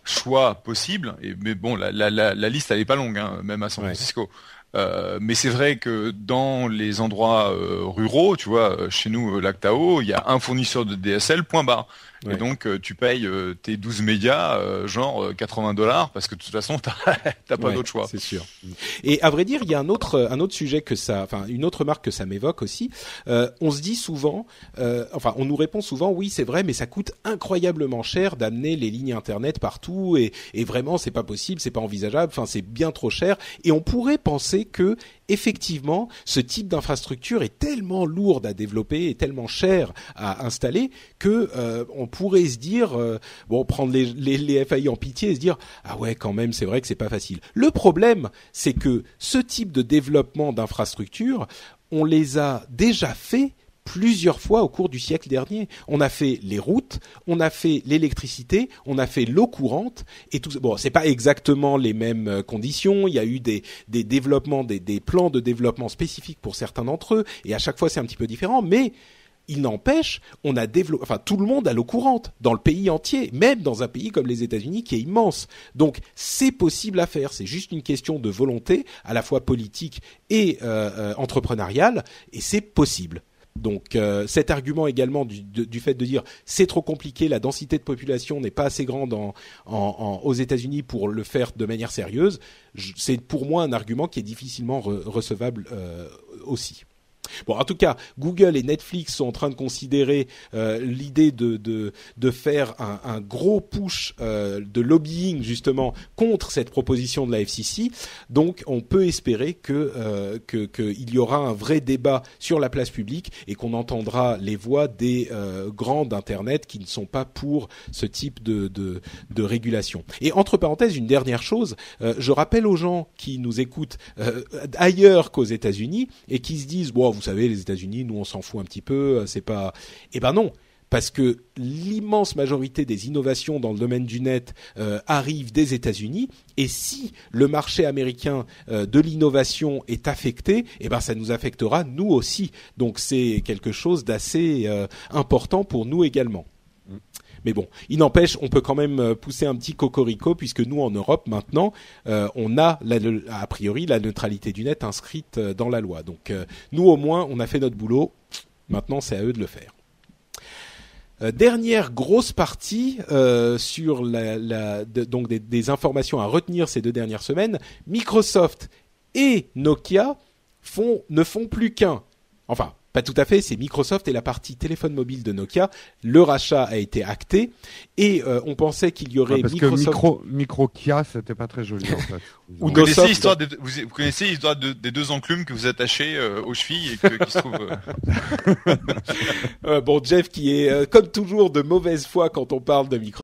choix possibles. Et, mais bon, la, liste elle est pas longue, hein, même à San Francisco. mais c'est vrai que dans les endroits ruraux, tu vois, chez nous, Lactao, il y a un fournisseur de DSL, point barre. Et donc, euh, tu payes euh, tes 12 médias, euh, genre 80 dollars, parce que de toute façon, t'as pas d'autre choix. C'est sûr. Et à vrai dire, il y a un autre, un autre sujet que ça, enfin, une autre marque que ça m'évoque aussi. on se dit souvent, enfin, on nous répond souvent, oui, c'est vrai, mais ça coûte incroyablement cher d'amener les lignes internet partout, et, et vraiment, c'est pas possible, c'est pas envisageable. Enfin, c'est bien trop cher. Et on pourrait penser que effectivement, ce type d'infrastructure est tellement lourde à développer et tellement cher à installer que euh, on pourrait se dire, euh, bon, prendre les, les, les, FAI en pitié et se dire, ah ouais, quand même, c'est vrai que c'est pas facile. Le problème, c'est que ce type de développement d'infrastructure, on les a déjà fait plusieurs fois au cours du siècle dernier. On a fait les routes, on a fait l'électricité, on a fait l'eau courante et tout. Bon, c'est pas exactement les mêmes euh, conditions. Il y a eu des, développements, des, des plans de développement spécifiques pour certains d'entre eux et à chaque fois c'est un petit peu différent, mais il n'empêche, on a développé, enfin tout le monde a l'eau courante dans le pays entier, même dans un pays comme les États-Unis qui est immense. Donc c'est possible à faire. C'est juste une question de volonté, à la fois politique et euh, euh, entrepreneuriale, et c'est possible. Donc euh, cet argument également du, fait de dire c'est trop compliqué, la densité de population n'est pas assez grande aux États-Unis pour le faire de manière sérieuse, c'est pour moi un argument qui est difficilement recevable euh, aussi. Bon, en tout cas, Google et Netflix sont en train de considérer euh, l'idée de, de, de, faire un, un gros push euh, de lobbying justement contre cette proposition de la FCC. Donc, on peut espérer que euh, qu'il y aura un vrai débat sur la place publique et qu'on entendra les voix des euh, grands d'internet qui ne sont pas pour ce type de, de, de régulation. Et entre parenthèses, une dernière chose, euh, je rappelle aux gens qui nous écoutent ailleurs qu'aux États-Unis et qui se disent bon vous savez, les États-Unis, nous on s'en fout un petit peu, euh, c'est pas. Eh ben non, parce que l'immense majorité des innovations dans le domaine du net euh, arrivent des États-Unis et si le marché américain euh, de l'innovation est affecté, eh ben ça nous affectera nous aussi. Donc c'est quelque chose d'assez important pour nous également. Mais bon, il n'empêche, on peut quand même euh, pousser un petit cocorico puisque nous en Europe maintenant, euh, on a a priori la neutralité du net inscrite euh, dans la loi. Donc nous au moins, on a fait notre boulot. Maintenant, c'est à eux de le faire. dernière grosse partie sur des, informations à retenir ces deux dernières semaines. Microsoft et Nokia ne font plus qu'un. Enfin, pas tout à fait, c'est Microsoft et la partie téléphone mobile de Nokia. Le rachat a été acté et euh, on pensait qu'il y aurait parce Microsoft. Que micro, micro Kia, c'était pas très joli en fait. vous, connaissez l'histoire des, vous, connaissez l'histoire des deux enclumes que vous attachez euh, aux chevilles et que, qui se trouvent. Euh... bon, Jeff qui est comme toujours de mauvaise foi quand on parle de Microsoft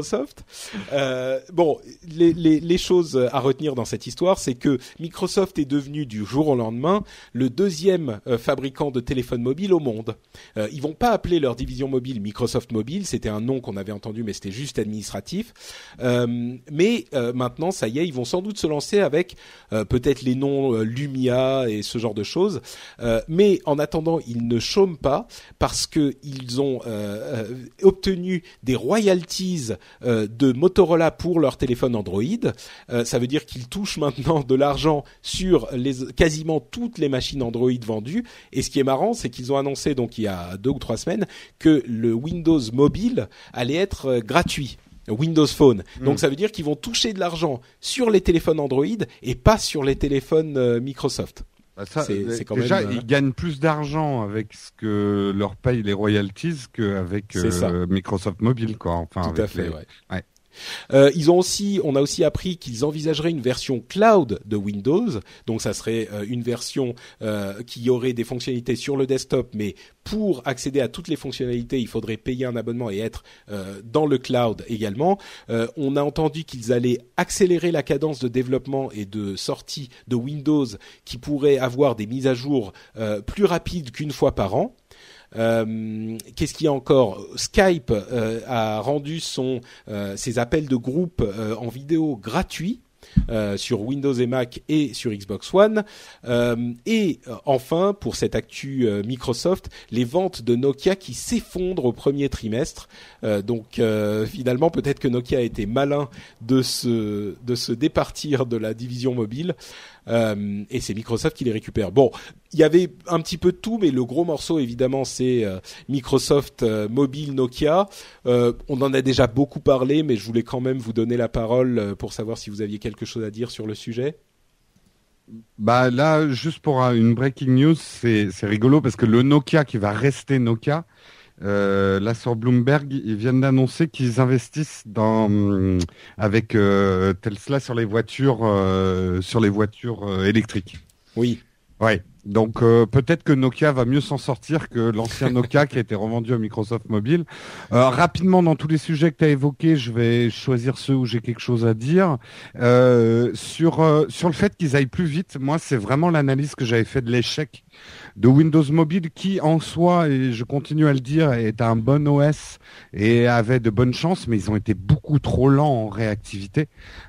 Microsoft. Euh, bon, les, choses à retenir dans cette histoire, c'est que Microsoft est devenu du jour au lendemain le deuxième euh, fabricant de téléphones mobiles au monde. Euh, ils vont pas appeler leur division mobile Microsoft Mobile, c'était un nom qu'on avait entendu, mais c'était juste administratif. Euh, mais maintenant, ça y est, ils vont sans doute se lancer avec peut-être les noms Lumia et ce genre de choses. mais en attendant, ils ne chôment pas parce que ils ont obtenu des royalties de Motorola pour leur téléphone Android. Euh, ça veut dire qu'ils touchent maintenant de l'argent sur les, quasiment toutes les machines Android vendues. Et ce qui est marrant, c'est qu'ils ont annoncé donc il y a deux ou trois semaines que le Windows Mobile allait être euh, gratuit. Windows Phone. Mm. Donc ça veut dire qu'ils vont toucher de l'argent sur les téléphones Android et pas sur les téléphones Microsoft. Bah, ça, c'est quand déjà, même, ils gagnent plus d'argent avec ce que leur payent les royalties qu'avec euh, Microsoft Mobile, quoi. Enfin, Tout à fait, ouais. ouais. Euh, ils ont aussi, on a aussi appris qu'ils envisageraient une version cloud de Windows, donc ça serait euh, une version euh, qui aurait des fonctionnalités sur le desktop, mais pour accéder à toutes les fonctionnalités, il faudrait payer un abonnement et être dans le cloud également. On a entendu qu'ils allaient accélérer la cadence de développement et de sortie de Windows, qui pourrait avoir des mises à jour plus rapides qu'une fois par an. Euh, Qu'est-ce qu'il y a encore? Skype euh, a rendu son, euh, ses appels de groupe en vidéo gratuits. Sur Windows et Mac et sur Xbox One. Et enfin, pour cette actu Microsoft, les ventes de Nokia qui s'effondrent au premier trimestre. donc finalement, peut-être que Nokia a été malin de se de se départir de la division mobile euh, et c'est Microsoft qui les récupère. Bon, il y avait un petit peu de tout, mais le gros morceau évidemment c'est euh, Microsoft euh, Mobile Nokia. on en a déjà beaucoup parlé, mais je voulais quand même vous donner la parole pour savoir si vous aviez quelque chose à dire sur le sujet. Bah là, juste pour une breaking news, c'est rigolo parce que le Nokia qui va rester Nokia, euh, là sur Bloomberg, ils viennent d'annoncer qu'ils investissent dans mm, avec euh, Tesla sur les voitures euh, sur les voitures euh, électriques. Oui. Ouais. Donc euh, peut-être que Nokia va mieux s'en sortir que l'ancien Nokia qui a été revendu à Microsoft Mobile. Euh, rapidement, dans tous les sujets que tu as évoqués, je vais choisir ceux où j'ai quelque chose à dire. Euh, sur, sur le fait qu'ils aillent plus vite, moi, c'est vraiment l'analyse que j'avais fait de l'échec de Windows Mobile qui en soi, et je continue à le dire, est un bon OS et avait de bonnes chances, mais ils ont été beaucoup trop lents en réactivité,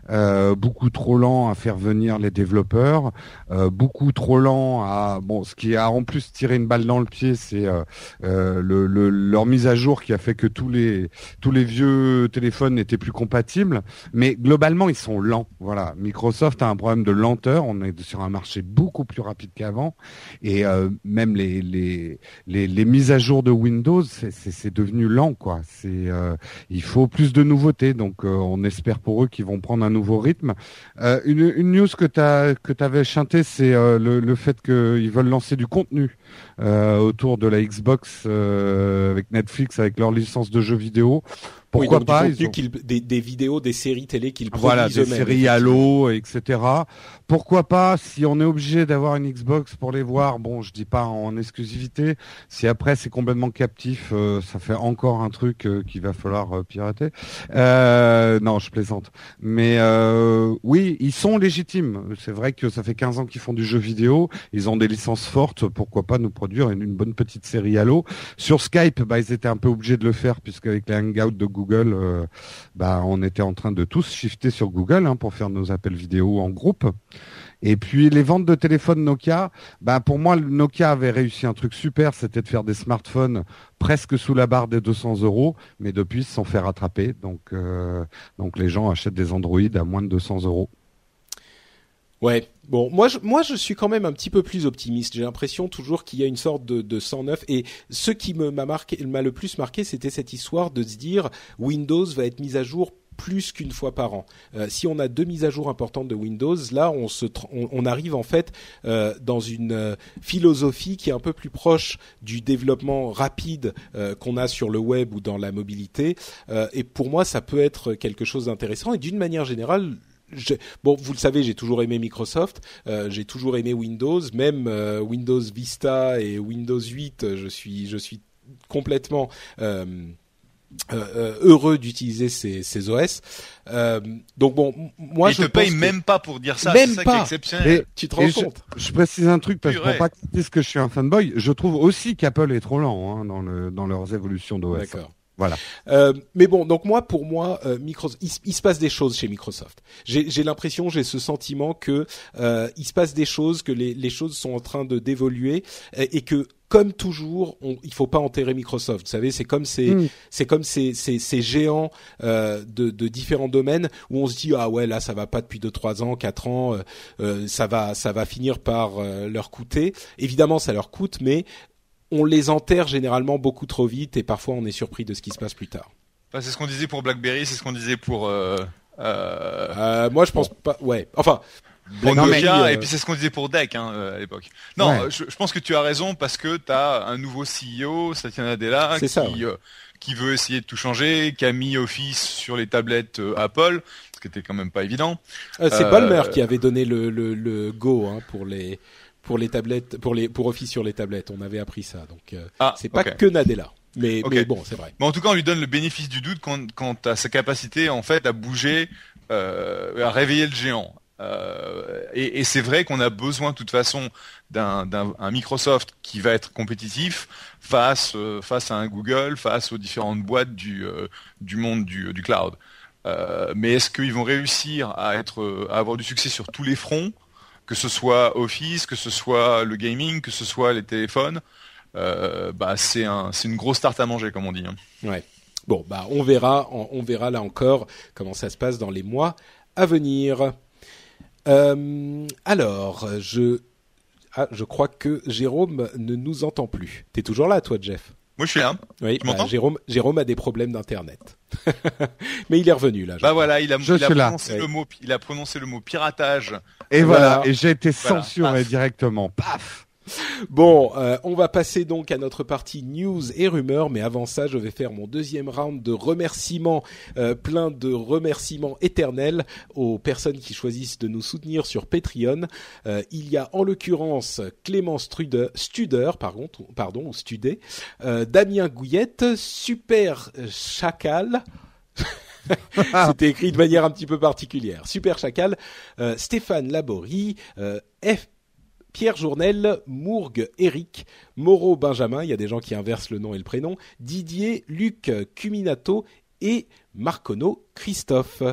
euh, beaucoup trop lents à faire venir les développeurs, euh, beaucoup trop lents à bon, ce qui a en plus tiré une balle dans le pied, c'est euh, euh le, le, leur mise à jour qui a fait que tous les tous les vieux téléphones n'étaient plus compatibles, mais globalement ils sont lents. Voilà, Microsoft a un problème de lenteur, on est sur un marché beaucoup plus rapide qu'avant et euh, même les, les, les, les, mises à jour de Windows, c'est devenu lent, quoi. C'est, euh, il faut plus de nouveautés, donc euh, on espère pour eux qu'ils vont prendre un nouveau rythme. Euh, une, une, news que tu que avais chanté, c'est le, le, fait qu'ils veulent lancer du contenu autour de la Xbox avec Netflix, avec leur licence de jeux vidéo. Pourquoi oui, pas ils ont- des, des vidéos, des séries télé qu'ils produisent Voilà, des séries Halo, etc. Pourquoi pas, si on est obligé d'avoir une Xbox pour les voir, bon, je dis pas en exclusivité, si après c'est complètement captif, euh, ça fait encore un truc euh, qu'il va falloir euh, pirater. Euh, non, je plaisante. Mais euh, oui, ils sont légitimes. C'est vrai que ça fait 15 ans qu'ils font du jeu vidéo, ils ont des licences fortes, pourquoi pas nous produire une, une bonne petite série Halo. Sur Skype, bah, ils étaient un peu obligés de le faire, puisqu'avec les hangouts de Google, euh, bah, on était en train de tous shifter sur Google hein, pour faire nos appels vidéo en groupe. Et puis les ventes de téléphones Nokia, bah pour moi Nokia avait réussi un truc super, c'était de faire des smartphones presque sous la barre des 200 euros, mais depuis ils se sont fait rattraper. Donc euh, donc les gens achètent des Android à moins de 200 euros. Ouais. Bon, moi je, moi je suis quand même un petit peu plus optimiste. J'ai l'impression toujours qu'il y a une sorte de, de 109 et ce qui m'a marqué, m'a le plus marqué, c'était cette histoire de se dire Windows va être mise à jour plus qu'une fois par an. Euh, si on a deux mises à jour importantes de Windows, là on se on, on arrive en fait euh, dans une euh, philosophie qui est un peu plus proche du développement rapide qu'on a sur le web ou dans la mobilité. Et pour moi, ça peut être quelque chose d'intéressant. Et d'une manière générale, je- bon, vous le savez, j'ai toujours aimé Microsoft, euh, j'ai toujours aimé Windows, même euh, Windows Vista et Windows 8, euh, je suis, je suis complètement euh, heureux d'utiliser ces, ces OS. Euh, donc bon, moi Ils je te que- même pas pour dire ça. Même c'est ça qui est pas. tu te rends et je, compte? je précise un truc parce pour pas que je suis un fanboy, je trouve aussi qu'Apple est trop lent hein, dans, le, dans leurs évolutions d'OS. D'accord. Voilà. Euh, mais bon, donc moi, pour moi, euh, Microsoft, il, se passe des choses chez Microsoft. J'ai j'ai l'impression, j'ai ce sentiment que euh, il se passe des choses, que les, les choses sont en train de d'évoluer et, et que comme toujours, on, il faut pas enterrer Microsoft. Vous savez, c'est comme ces, Mm. c'est comme ces, ces, ces géants euh, de, de différents domaines où on se dit ah ouais là ça va pas depuis deux trois ans, quatre ans, euh, euh, ça va ça va finir par euh, leur coûter. Évidemment, ça leur coûte, mais on les enterre généralement beaucoup trop vite et parfois on est surpris de ce qui se passe plus tard. Enfin, c'est ce qu'on disait pour BlackBerry, c'est ce qu'on disait pour euh, euh, Euh, moi, je pense pas. Ouais. Enfin, pour non, mais, Nokia, euh, et puis c'est ce qu'on disait pour DEC hein, euh, à l'époque. Non, Ouais. je, je pense que tu as raison parce que tu as un nouveau CEO, Satya Nadella, qui, ça, ouais. euh, qui veut essayer de tout changer, qui a mis Office sur les tablettes euh, Apple, ce qui était quand même pas évident. euh, c'est Ballmer qui avait donné le, le, le go hein, pour les pour les tablettes, pour les pour Office sur les tablettes. On avait appris ça. Donc euh, Ah, c'est pas que Nadella. Mais, bon, c'est vrai. Mais en tout cas, on lui donne le bénéfice du doute quant, quant à sa capacité en fait à bouger, euh, à réveiller le géant. Euh, et et c'est vrai qu'on a besoin de toute façon d'un d'un- un Microsoft qui va être compétitif face euh, face à un Google, face aux différentes boîtes du du monde du, du cloud. Mais est-ce qu'ils vont réussir à être à avoir du succès sur tous les fronts, que ce soit Office, que ce soit le gaming, que ce soit les téléphones euh, bah c'est un c'est une grosse tarte à manger comme on dit. hein. Ouais. Bon, bah on verra, on, on verra là encore comment ça se passe dans les mois à venir. Euh, alors, je ah, je crois que Jérôme ne nous entend plus. T'es toujours là, toi, Jeff? Moi je suis là. Oui. Tu m'entends Jérôme, Jérôme a des problèmes d'internet, mais il est revenu là. Bah crois. voilà, il a, Je il a suis là. prononcé le mot, il a prononcé le mot piratage. Et Voilà. voilà, et j'ai été censuré directement. Paf Bon, euh, on va passer donc à notre partie news et rumeurs, mais avant ça, je vais faire mon deuxième round de remerciements, euh, plein de remerciements éternels aux personnes qui choisissent de nous soutenir sur Patreon. Euh, il y a en l'occurrence Clément Struder, Studer, pardon, pardon, ou Studé, euh, Damien Gouillette, Super Chacal. C'était écrit de manière un petit peu particulière. Super Chacal, euh, Stéphane Laborie, euh, F. Pierre Journel, Mourgue, Eric, Moreau, Benjamin, il y a des gens qui inversent le nom et le prénom, Didier, Luc, Cuminato et Marcono, Christophe.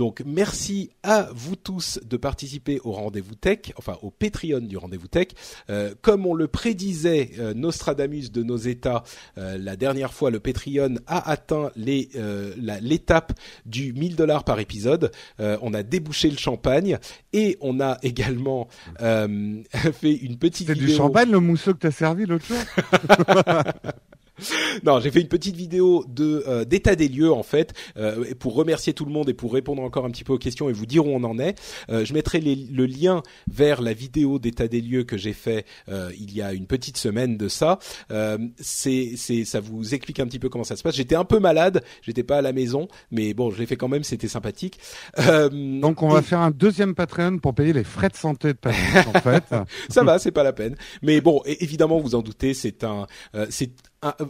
Donc merci à vous tous de participer au rendez-vous tech, enfin au Patreon du rendez-vous tech. Euh, comme on le prédisait, euh, Nostradamus de nos États, euh, la dernière fois, le Patreon a atteint l'étape du 1000 dollars par épisode. On a débouché le champagne et on a également fait une petite C'est du champagne le mousseux que t'as servi l'autre jour? non, j'ai fait une petite vidéo de euh, d'état des lieux en fait euh, pour remercier tout le monde et pour répondre encore un petit peu aux questions et vous dire où on en est. Euh, je mettrai le lien vers la vidéo d'état des lieux que j'ai fait il y a une petite semaine de ça. c'est c'est ça vous explique un petit peu comment ça se passe. J'étais un peu malade, j'étais pas à la maison, mais bon, je l'ai fait quand même, c'était sympathique. Donc on va faire un deuxième Patreon pour payer les frais de santé de Patrick en fait. ça va, c'est pas la peine. Mais bon, évidemment, vous en doutez, c'est un c'est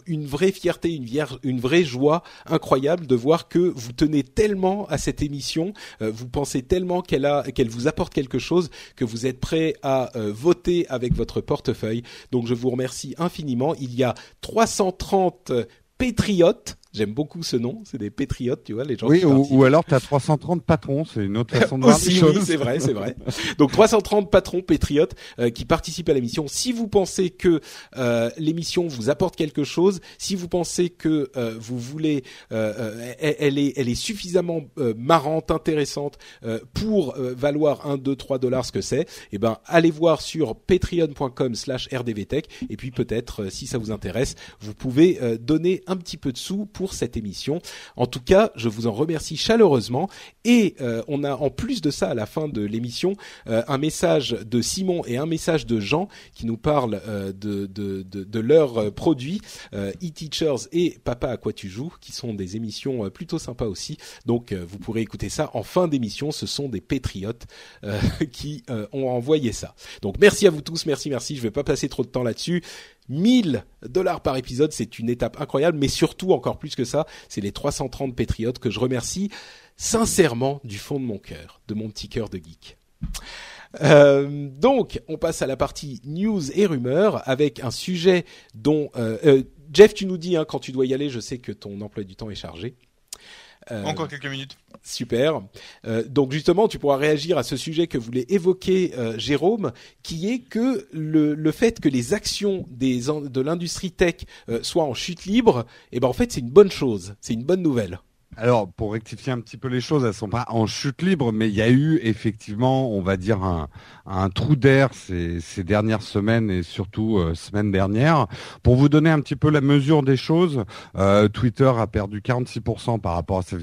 une vraie fierté, une, une vraie joie incroyable de voir que vous tenez tellement à cette émission, euh, vous pensez tellement qu'elle a, qu'elle vous apporte quelque chose, que vous êtes prêt à euh, voter avec votre portefeuille. Donc je vous remercie infiniment. Il y a 330 patriotes J'aime beaucoup ce nom, c'est des patriotes, tu vois, les gens. Oui, ou, alors tu as 330 patrons, c'est une autre façon de voir choses. Oui, c'est vrai, c'est vrai. Donc 330 patrons patriotes euh, qui participent à l'émission. Si vous pensez que euh, l'émission vous apporte quelque chose, si vous pensez que euh, vous voulez, elle est, elle est suffisamment marrante, intéressante pour valoir 1, 2, 3 dollars ce que c'est, eh ben allez voir sur patreon.com/rdvtech et puis peut-être si ça vous intéresse, vous pouvez donner un petit peu de sous pour cette émission. En tout cas, je vous en remercie chaleureusement. Et euh, on a en plus de ça à la fin de l'émission euh, un message de Simon et un message de Jean qui nous parlent euh, de, de, de, de, leurs produits e-teachers et Papa à quoi tu joues, qui sont des émissions plutôt sympas aussi. Donc vous pourrez écouter ça en fin d'émission. Ce sont des patriotes qui ont envoyé ça. Donc merci à vous tous, merci, merci. Je vais pas passer trop de temps là-dessus. 1000 dollars par épisode, c'est une étape incroyable, mais surtout encore plus que ça, c'est les 330 patriotes que je remercie sincèrement du fond de mon cœur, de mon petit cœur de geek. Euh, donc, on passe à la partie news et rumeurs avec un sujet dont euh, euh, Jeff, tu nous dis hein, quand tu dois y aller. Je sais que ton emploi du temps est chargé. Euh, Encore quelques minutes. Super. Euh, donc justement, tu pourras réagir à ce sujet que voulait évoquer euh, Jérôme, qui est que le, le fait que les actions des, de l'industrie tech soient en chute libre, eh ben en fait c'est une bonne chose, c'est une bonne nouvelle. Alors, pour rectifier un petit peu les choses, elles sont pas en chute libre, mais il y a eu effectivement, on va dire, un, un trou d'air ces, ces, dernières semaines et surtout euh, semaine dernière. Pour vous donner un petit peu la mesure des choses, euh, Twitter a perdu 46% par rapport à sa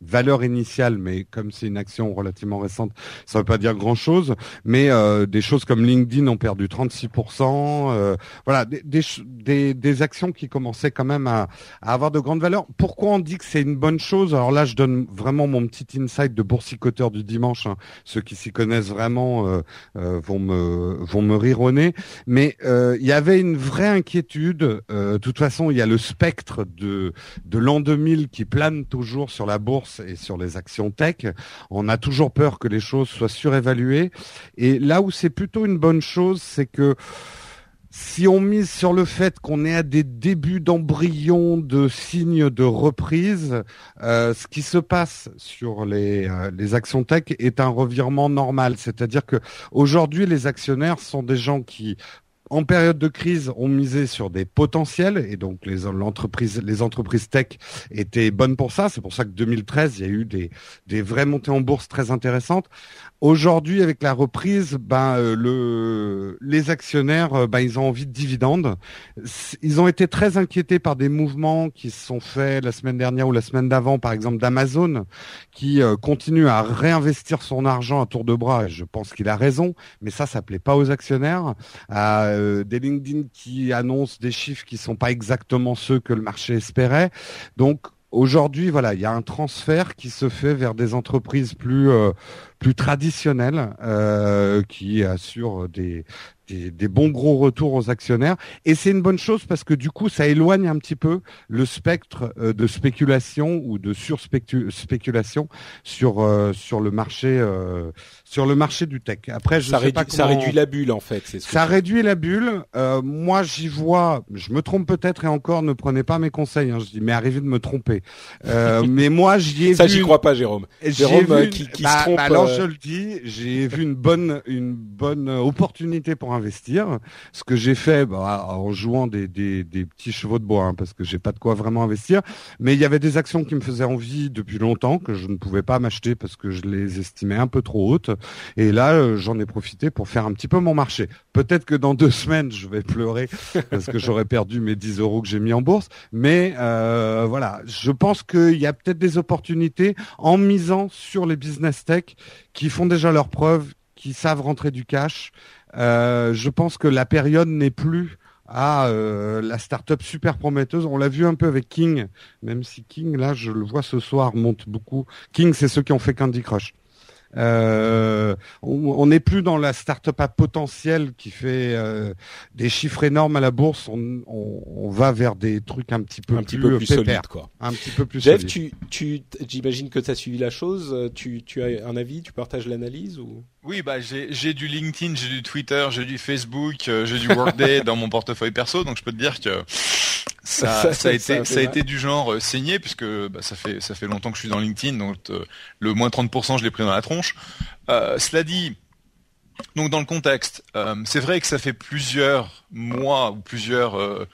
valeur initiale, mais comme c'est une action relativement récente, ça ne veut pas dire grand-chose. Mais euh, des choses comme LinkedIn ont perdu 36%. Euh, voilà, des, des, des, actions qui commençaient quand même à, à avoir de grandes valeurs. Pourquoi on dit que c'est une bonne chose. Alors là, je donne vraiment mon petit insight de boursicoteur du dimanche. Hein. Ceux qui s'y connaissent vraiment euh, euh, vont me vont me rironner. Mais euh, il y avait une vraie inquiétude. de toute façon, il y a le spectre de de l'an 2000 qui plane toujours sur la bourse et sur les actions tech. On a toujours peur que les choses soient surévaluées. Et là où c'est plutôt une bonne chose, c'est que si on mise sur le fait qu'on est à des débuts d'embryon de signes de reprise, euh, ce qui se passe sur les, euh, les actions tech est un revirement normal. C'est-à-dire que aujourd'hui, les actionnaires sont des gens qui en période de crise, ont misé sur des potentiels et donc les, entreprises tech étaient bonnes pour ça. C'est pour ça que 2013, il y a eu des vraies montées en bourse très intéressantes. Aujourd'hui, avec la reprise, ben euh, le, les actionnaires, euh, ben ils ont envie de dividendes. Ils ont été très inquiétés par des mouvements qui se sont faits la semaine dernière ou la semaine d'avant, par exemple d'Amazon, qui euh, continue à réinvestir son argent à tour de bras. Et je pense qu'il a raison, mais ça, ça plaît pas aux actionnaires. Des LinkedIn qui annoncent des chiffres qui sont pas exactement ceux que le marché espérait. Donc aujourd'hui, voilà, il y a un transfert qui se fait vers des entreprises plus plus traditionnelles euh, qui assurent des, des, bons gros retours aux actionnaires. Et c'est une bonne chose parce que du coup, ça éloigne un petit peu le spectre euh, de spéculation ou de surspéculation sur euh, sur le marché euh, sur le marché du tech. Après, je ça, sais réduit, pas ça réduit la bulle en fait. Ça réduit la bulle. moi, j'y vois. Je me trompe peut-être et encore, ne prenez pas mes conseils. Hein, je dis, mais arrivez de me tromper. mais moi, j'y ai ça, vu. Ça, j'y crois pas, Jérôme. Jérôme vu... qui, qui bah, se trompe. Bah alors, je le dis, j'ai vu une bonne une bonne opportunité pour investir. Ce que j'ai fait bah, en jouant des, des, des, petits chevaux de bois, hein, parce que j'ai pas de quoi vraiment investir. Mais il y avait des actions qui me faisaient envie depuis longtemps que je ne pouvais pas m'acheter parce que je les estimais un peu trop hautes. Et là, euh, j'en ai profité pour faire un petit peu mon marché. Peut-être que dans deux semaines, je vais pleurer parce que j'aurais perdu mes 10 euros que j'ai mis en bourse. Mais euh, voilà, je pense qu'il y a peut-être des opportunités en misant sur les business tech qui font déjà leurs preuves, qui savent rentrer du cash. Euh, je pense que la période n'est plus à la start-up super prometteuse. On l'a vu un peu avec King, même si King, là, je le vois ce soir, monte beaucoup. King, c'est ceux qui ont fait Candy Crush. Euh, on n'est plus dans la start-up à potentiel qui fait euh, des chiffres énormes à la bourse. On, on, on, va vers des trucs un petit peu un plus, petit peu plus solides, quoi. Un petit peu plus. Jeff, solide. tu, tu, j'imagine que tu as suivi la chose. Tu, tu as un avis? Tu partages l'analyse ou? Oui, bah j'ai du LinkedIn, j'ai du Twitter, j'ai du Facebook, euh, j'ai du Workday dans mon portefeuille perso, donc je peux te dire que ça, ça, ça a été, ça, ça a été du genre euh, saigné puisque bah, ça fait ça fait longtemps que je suis dans LinkedIn, donc euh, le moins 30% je l'ai pris dans la tronche. Cela dit, donc dans le contexte, c'est vrai que ça fait plusieurs mois ou plusieurs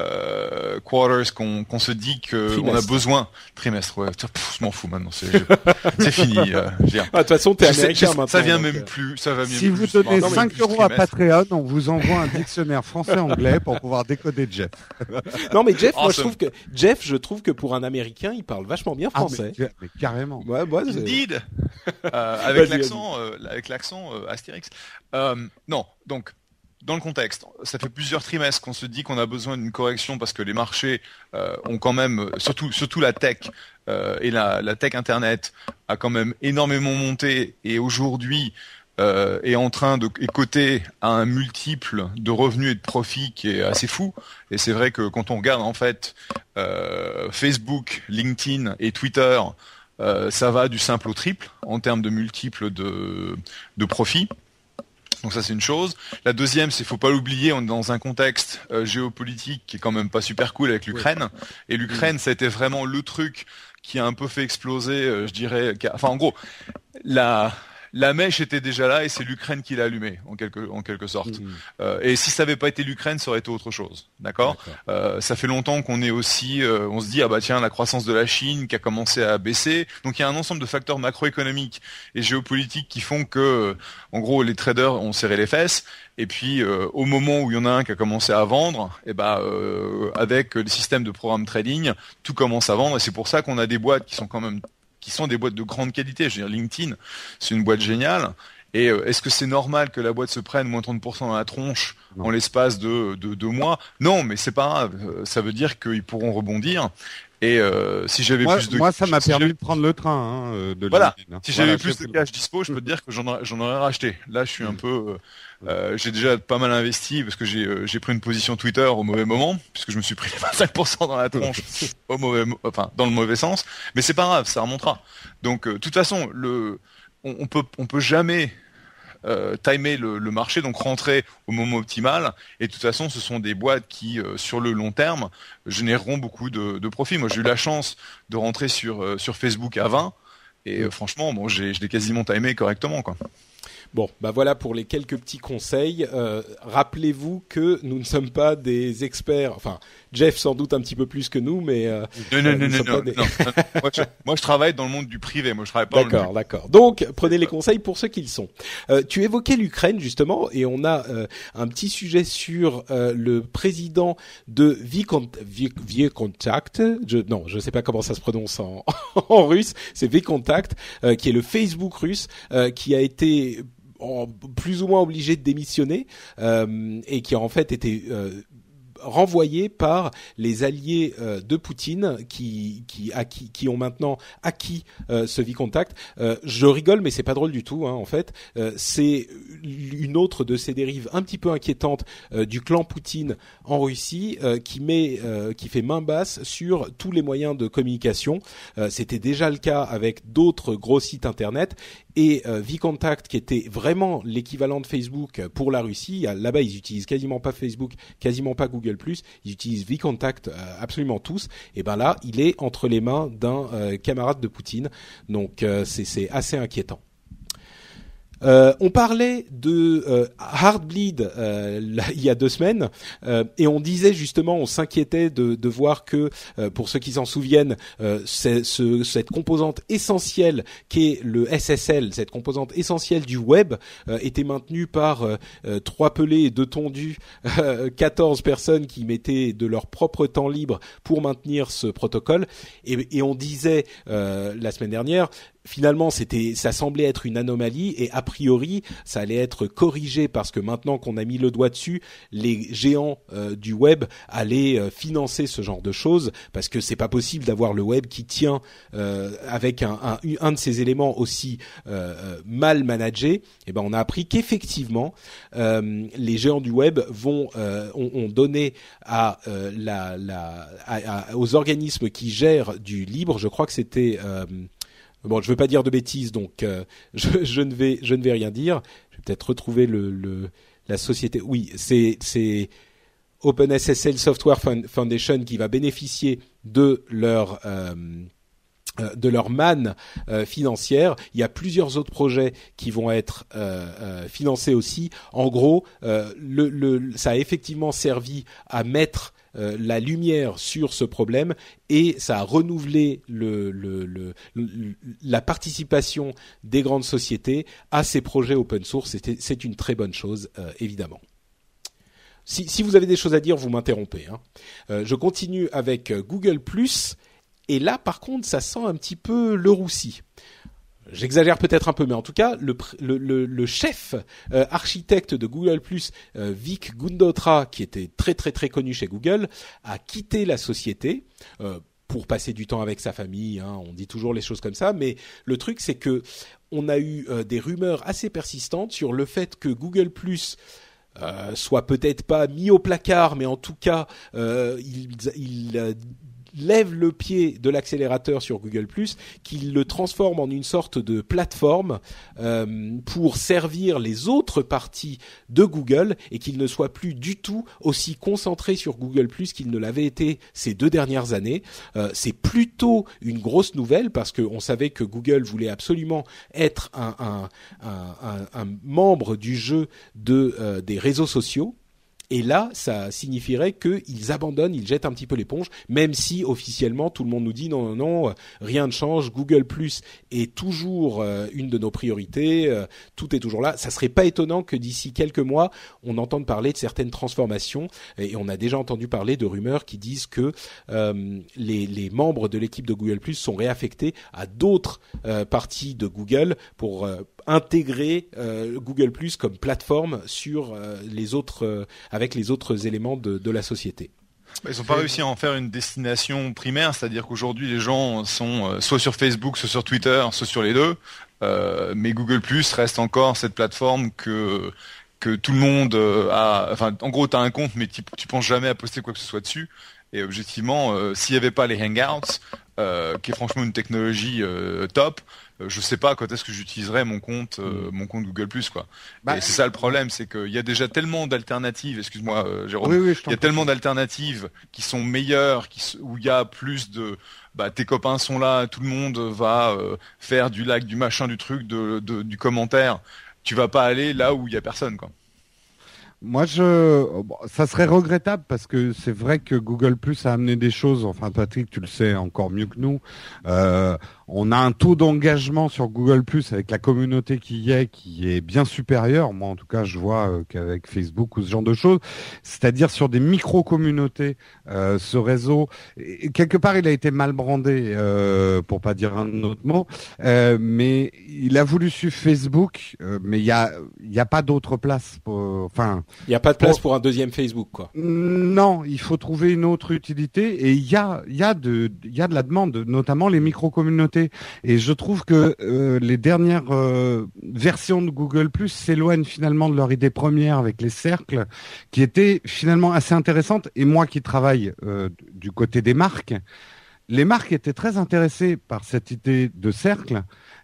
euh, quarters qu'on qu se dit qu'on a besoin. Trimestre ouais. Pff, je m'en fous maintenant c'est fini euh, ah, de toute façon t'es américain maintenant ça vient donc, même euh... plus ça va si vous donnez 5 euros à Patreon on vous envoie un dictionnaire français anglais pour pouvoir décoder Jeff. Non mais Jeff awesome. moi je trouve que Jeff je trouve que pour un américain il parle vachement bien français ah, mais, mais, carrément. Ouais, moi, Indeed. Euh, avec l'accent avec l'accent Astérix. Non donc dans le contexte, ça fait plusieurs trimestres qu'on se dit qu'on a besoin d'une correction parce que les marchés euh, ont quand même, surtout la tech euh, et la, tech internet a quand même énormément monté et aujourd'hui euh, est en train de coté à un multiple de revenus et de profits qui est assez fou. Et c'est vrai que quand on regarde en fait Facebook, LinkedIn et Twitter, ça va du simple au triple en termes de multiples de de profits. Donc ça c'est une chose. La deuxième, c'est faut pas l'oublier, on est dans un contexte euh, géopolitique qui est quand même pas super cool avec l'Ukraine. Et l'Ukraine, ça a été vraiment le truc qui a un peu fait exploser, euh, je dirais. Enfin en gros, la la mèche était déjà là et c'est l'Ukraine qui l'a allumée en quelque en quelque sorte. Mmh. Euh, et si ça n'avait pas été l'Ukraine, ça aurait été autre chose. D'accord? Euh, ça fait longtemps qu'on est aussi, euh, on se dit ah bah tiens la croissance de la Chine qui a commencé à baisser. Donc il y a un ensemble de facteurs macroéconomiques et géopolitiques qui font que en gros les traders ont serré les fesses. Et puis euh, au moment où il y en a un qui a commencé à vendre, et bah euh, avec les systèmes de programme trading, tout commence à vendre. Et c'est pour ça qu'on a des boîtes qui sont quand même qui sont des boîtes de grande qualité. Je veux dire, LinkedIn, c'est une boîte géniale. Et euh, est-ce que c'est normal que la boîte se prenne moins 30% dans la tronche non. en l'espace de, de deux mois? Non, mais c'est pas grave. Ça veut dire qu'ils pourront rebondir. Et euh, si j'avais plus de moi, ça m'a permis de prendre le train. Hein, de voilà. LinkedIn. Si j'avais plus de cash dispo, je peux te dire que j'en aurais, aurais, racheté. Là, je suis un peu. Euh, j'ai déjà pas mal investi parce que j'ai euh, pris une position Twitter au mauvais moment puisque je me suis pris 25% dans la tronche au mauvais, enfin dans le mauvais sens. Mais c'est pas grave, ça remontera. Donc, de toute façon, le, on, on peut, on peut jamais euh, timer le, le, marché, donc rentrer au moment optimal. Et de toute façon, ce sont des boîtes qui, euh, sur le long terme, généreront beaucoup de, de profits. Moi, j'ai eu la chance de rentrer sur, euh, sur Facebook à 20. Et euh, franchement, bon, je l'ai quasiment timé correctement. Quoi. Bon, bah voilà pour les quelques petits conseils. Euh, Rappelez-vous que nous ne sommes pas des experts. Enfin, Jeff sans doute un petit peu plus que nous, mais euh, non, non, non, non, non, des... non, moi, je, moi, je, travaille dans le monde du privé. Moi, je travaille pas. D'accord, d'accord. Donc, prenez les conseils pour ceux qu'ils sont. Euh, tu évoquais l'Ukraine justement, et on a euh, un petit sujet sur euh, le président de Vcontact. Je, non, je sais pas comment ça se prononce en, en russe. C'est Vcontact, euh, qui est le Facebook russe, euh, qui a été plus ou moins obligé de démissionner euh, et qui en fait été euh, renvoyé par les alliés euh, de Poutine qui qui, acquis, qui ont maintenant acquis euh, ce Vicontact. Euh, je rigole, mais c'est pas drôle du tout. Hein, en fait, c'est une autre de ces dérives un petit peu inquiétantes du clan Poutine en Russie qui met qui fait main basse sur tous les moyens de communication. C'était déjà le cas avec d'autres gros sites internet et Vcontact qui était vraiment l'équivalent de Facebook pour la Russie. Là-bas, ils utilisent quasiment pas Facebook, quasiment pas Google+. Ils utilisent Vcontact euh, absolument tous. Et ben là, il est entre les mains d'un euh, camarade de Poutine. Donc c'est assez inquiétant. Euh, on parlait de euh, Heartbleed euh, il y a deux semaines euh, et on disait justement, on s'inquiétait de, voir que, pour ceux qui s'en souviennent, ce, cette composante essentielle qu'est le SSL, cette composante essentielle du web, était maintenue par trois pelés et deux tondus, 14 personnes qui mettaient de leur propre temps libre pour maintenir ce protocole. Et, et on disait la semaine dernière, finalement c'était ça semblait être une anomalie et a priori ça allait être corrigé parce que maintenant qu'on a mis le doigt dessus les géants euh, du web allaient euh, financer ce genre de choses parce que c'est pas possible d'avoir le web qui tient euh, avec un, un, un, de ces éléments aussi mal managé et eh ben on a appris qu'effectivement les géants du web vont ont, ont, donné à la, la à, aux organismes qui gèrent du libre je crois que c'était Bon, je veux pas dire de bêtises, donc euh, je, je, ne vais je ne vais rien dire. Je vais peut-être retrouver le, le, la société. Oui, c'est c'est OpenSSL Software Foundation qui va bénéficier de leur euh, euh, de leur manne euh, financière. Il y a plusieurs autres projets qui vont être euh, financés aussi. En gros, le, le, ça a effectivement servi à mettre la lumière sur ce problème et ça a renouvelé la participation des grandes sociétés à ces projets open source. C'est une très bonne chose, évidemment. Si, vous avez des choses à dire, vous m'interrompez. Hein. je continue avec Google +. Et là, par contre, ça sent un petit peu le roussi. J'exagère peut-être un peu, mais en tout cas, le, chef euh, architecte de Google euh, Vic Gundotra, qui était très très très connu chez Google, a quitté la société. Euh, pour passer du temps avec sa famille, hein, on dit toujours les choses comme ça, mais le truc c'est que on a eu des rumeurs assez persistantes sur le fait que Google soit peut-être pas mis au placard, mais en tout cas, il lève le pied de l'accélérateur sur Google qu'il le transforme en une sorte de plateforme euh, pour servir les autres parties de Google et qu'il ne soit plus du tout aussi concentré sur Google qu'il ne l'avait été ces deux dernières années. Euh, c'est plutôt une grosse nouvelle parce qu'on savait que Google voulait absolument être un, membre du jeu euh, des réseaux sociaux et là, ça signifierait qu'ils abandonnent, ils jettent un petit peu l'éponge, même si officiellement tout le monde nous dit non, non, non, rien ne change. Google Plus est toujours euh, une de nos priorités, euh, tout est toujours là. Ça serait pas étonnant que d'ici quelques mois, on entende parler de certaines transformations. Et on a déjà entendu parler de rumeurs qui disent que euh, les, les, membres de l'équipe de Google Plus sont réaffectés à d'autres parties de Google pour intégrer euh, Google Plus comme plateforme sur euh, les autres euh, avec les autres éléments de, de la société. Ils n'ont pas réussi à en faire une destination primaire, c'est-à-dire qu'aujourd'hui les gens sont soit sur Facebook, soit sur Twitter, soit sur les deux. mais Google Plus reste encore cette plateforme que que tout le monde a. Enfin, en gros, tu as un compte, mais tu, tu penses jamais à poster quoi que ce soit dessus. Et objectivement, s'il n'y avait pas les Hangouts, qui est franchement une technologie top, euh, je sais pas quand est-ce que j'utiliserai mon compte euh, mm. mon compte Google Plus quoi. Bah, et c'est ça le problème, c'est qu'il y a déjà tellement d'alternatives. Excuse-moi, euh, Jérôme. il y a tellement d'alternatives qui sont meilleures, qui, où il y a plus de bah tes copains sont là, tout le monde va faire du like, du machin, du truc, de, de, du commentaire. Tu vas pas aller là où il y a personne quoi. Moi, je, ça serait regrettable parce que c'est vrai que Google Plus a amené des choses. Enfin, Patrick, tu le sais encore mieux que nous. Euh, on a un taux d'engagement sur Google Plus avec la communauté qui y est, qui est bien supérieur. Moi, en tout cas, je vois euh, qu'avec Facebook ou ce genre de choses, c'est-à-dire sur des micro-communautés, euh, ce réseau, quelque part, il a été mal brandé, euh, pour pas dire un autre mot, euh, mais il a voulu suivre Facebook, euh, mais il y a, il y a pas d'autre place. Pour, enfin, il n'y a pas de place pour, pour un deuxième Facebook, quoi. Non, il faut trouver une autre utilité, et il y a, il y a de, il y a de la demande, notamment les micro-communautés et je trouve que euh, les dernières euh, versions de Google Plus s'éloignent finalement de leur idée première avec les cercles, qui étaient finalement assez intéressantes. Et moi qui travaille euh, du côté des marques, les marques étaient très intéressées par cette idée de cercle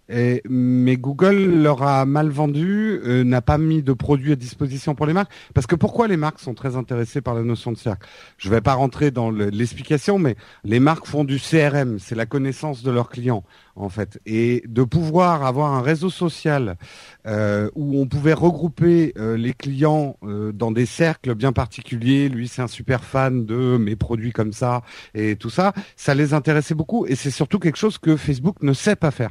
Mais Google leur a mal vendu, euh, n'a pas mis de produits à disposition pour les marques. Parce que pourquoi les marques sont très intéressées par la notion de cercle? Je ne vais pas rentrer dans l'explication, mais les marques font du CRM, c'est la connaissance de leurs clients en fait. Et de pouvoir avoir un réseau social euh, où on pouvait regrouper euh, les clients dans des cercles bien particuliers. Lui, c'est un super fan de mes produits comme ça et tout ça. Ça les intéressait beaucoup et c'est surtout quelque chose que Facebook ne sait pas faire.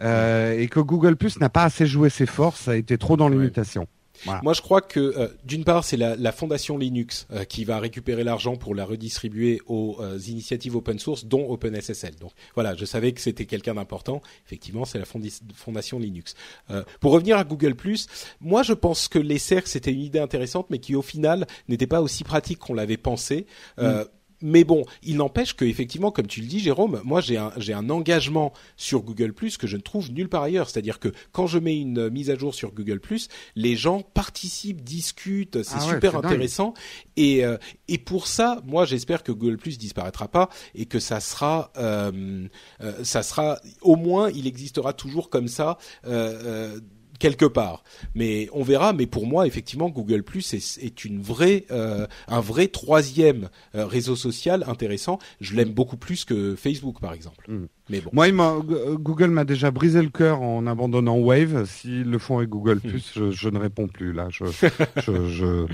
Euh, et que Google Plus n'a pas assez joué ses forces, ça a été trop dans l'imitation. Voilà. Moi, je crois que euh, d'une part, c'est la, la, fondation Linux euh, qui va récupérer l'argent pour la redistribuer aux euh, initiatives open source, dont OpenSSL. Donc voilà, je savais que c'était quelqu'un d'important. Effectivement, c'est la fondation Linux. Pour revenir à Google moi, je pense que les cercles c'était une idée intéressante, mais qui au final n'était pas aussi pratique qu'on l'avait pensé. Mm mais bon, il n'empêche que effectivement, comme tu le dis, Jérôme, moi j'ai un j'ai un engagement sur Google Plus que je ne trouve nulle part ailleurs. C'est-à-dire que quand je mets une mise à jour sur Google Plus, les gens participent, discutent, c'est ah ouais, super intéressant. Et euh, et pour ça, moi j'espère que Google Plus disparaîtra pas et que ça sera euh, euh, ça sera au moins il existera toujours comme ça. Euh, euh quelque part. Mais on verra. Mais pour moi, effectivement, Google Plus est, est, une vraie, euh, un vrai troisième euh, réseau social intéressant. Je l'aime beaucoup plus que Facebook, par exemple. Mm. Mais bon. Moi, Google m'a déjà brisé le cœur en abandonnant Wave. S'ils le font avec Google mm. Plus, je, je, ne réponds plus. Là, je, je,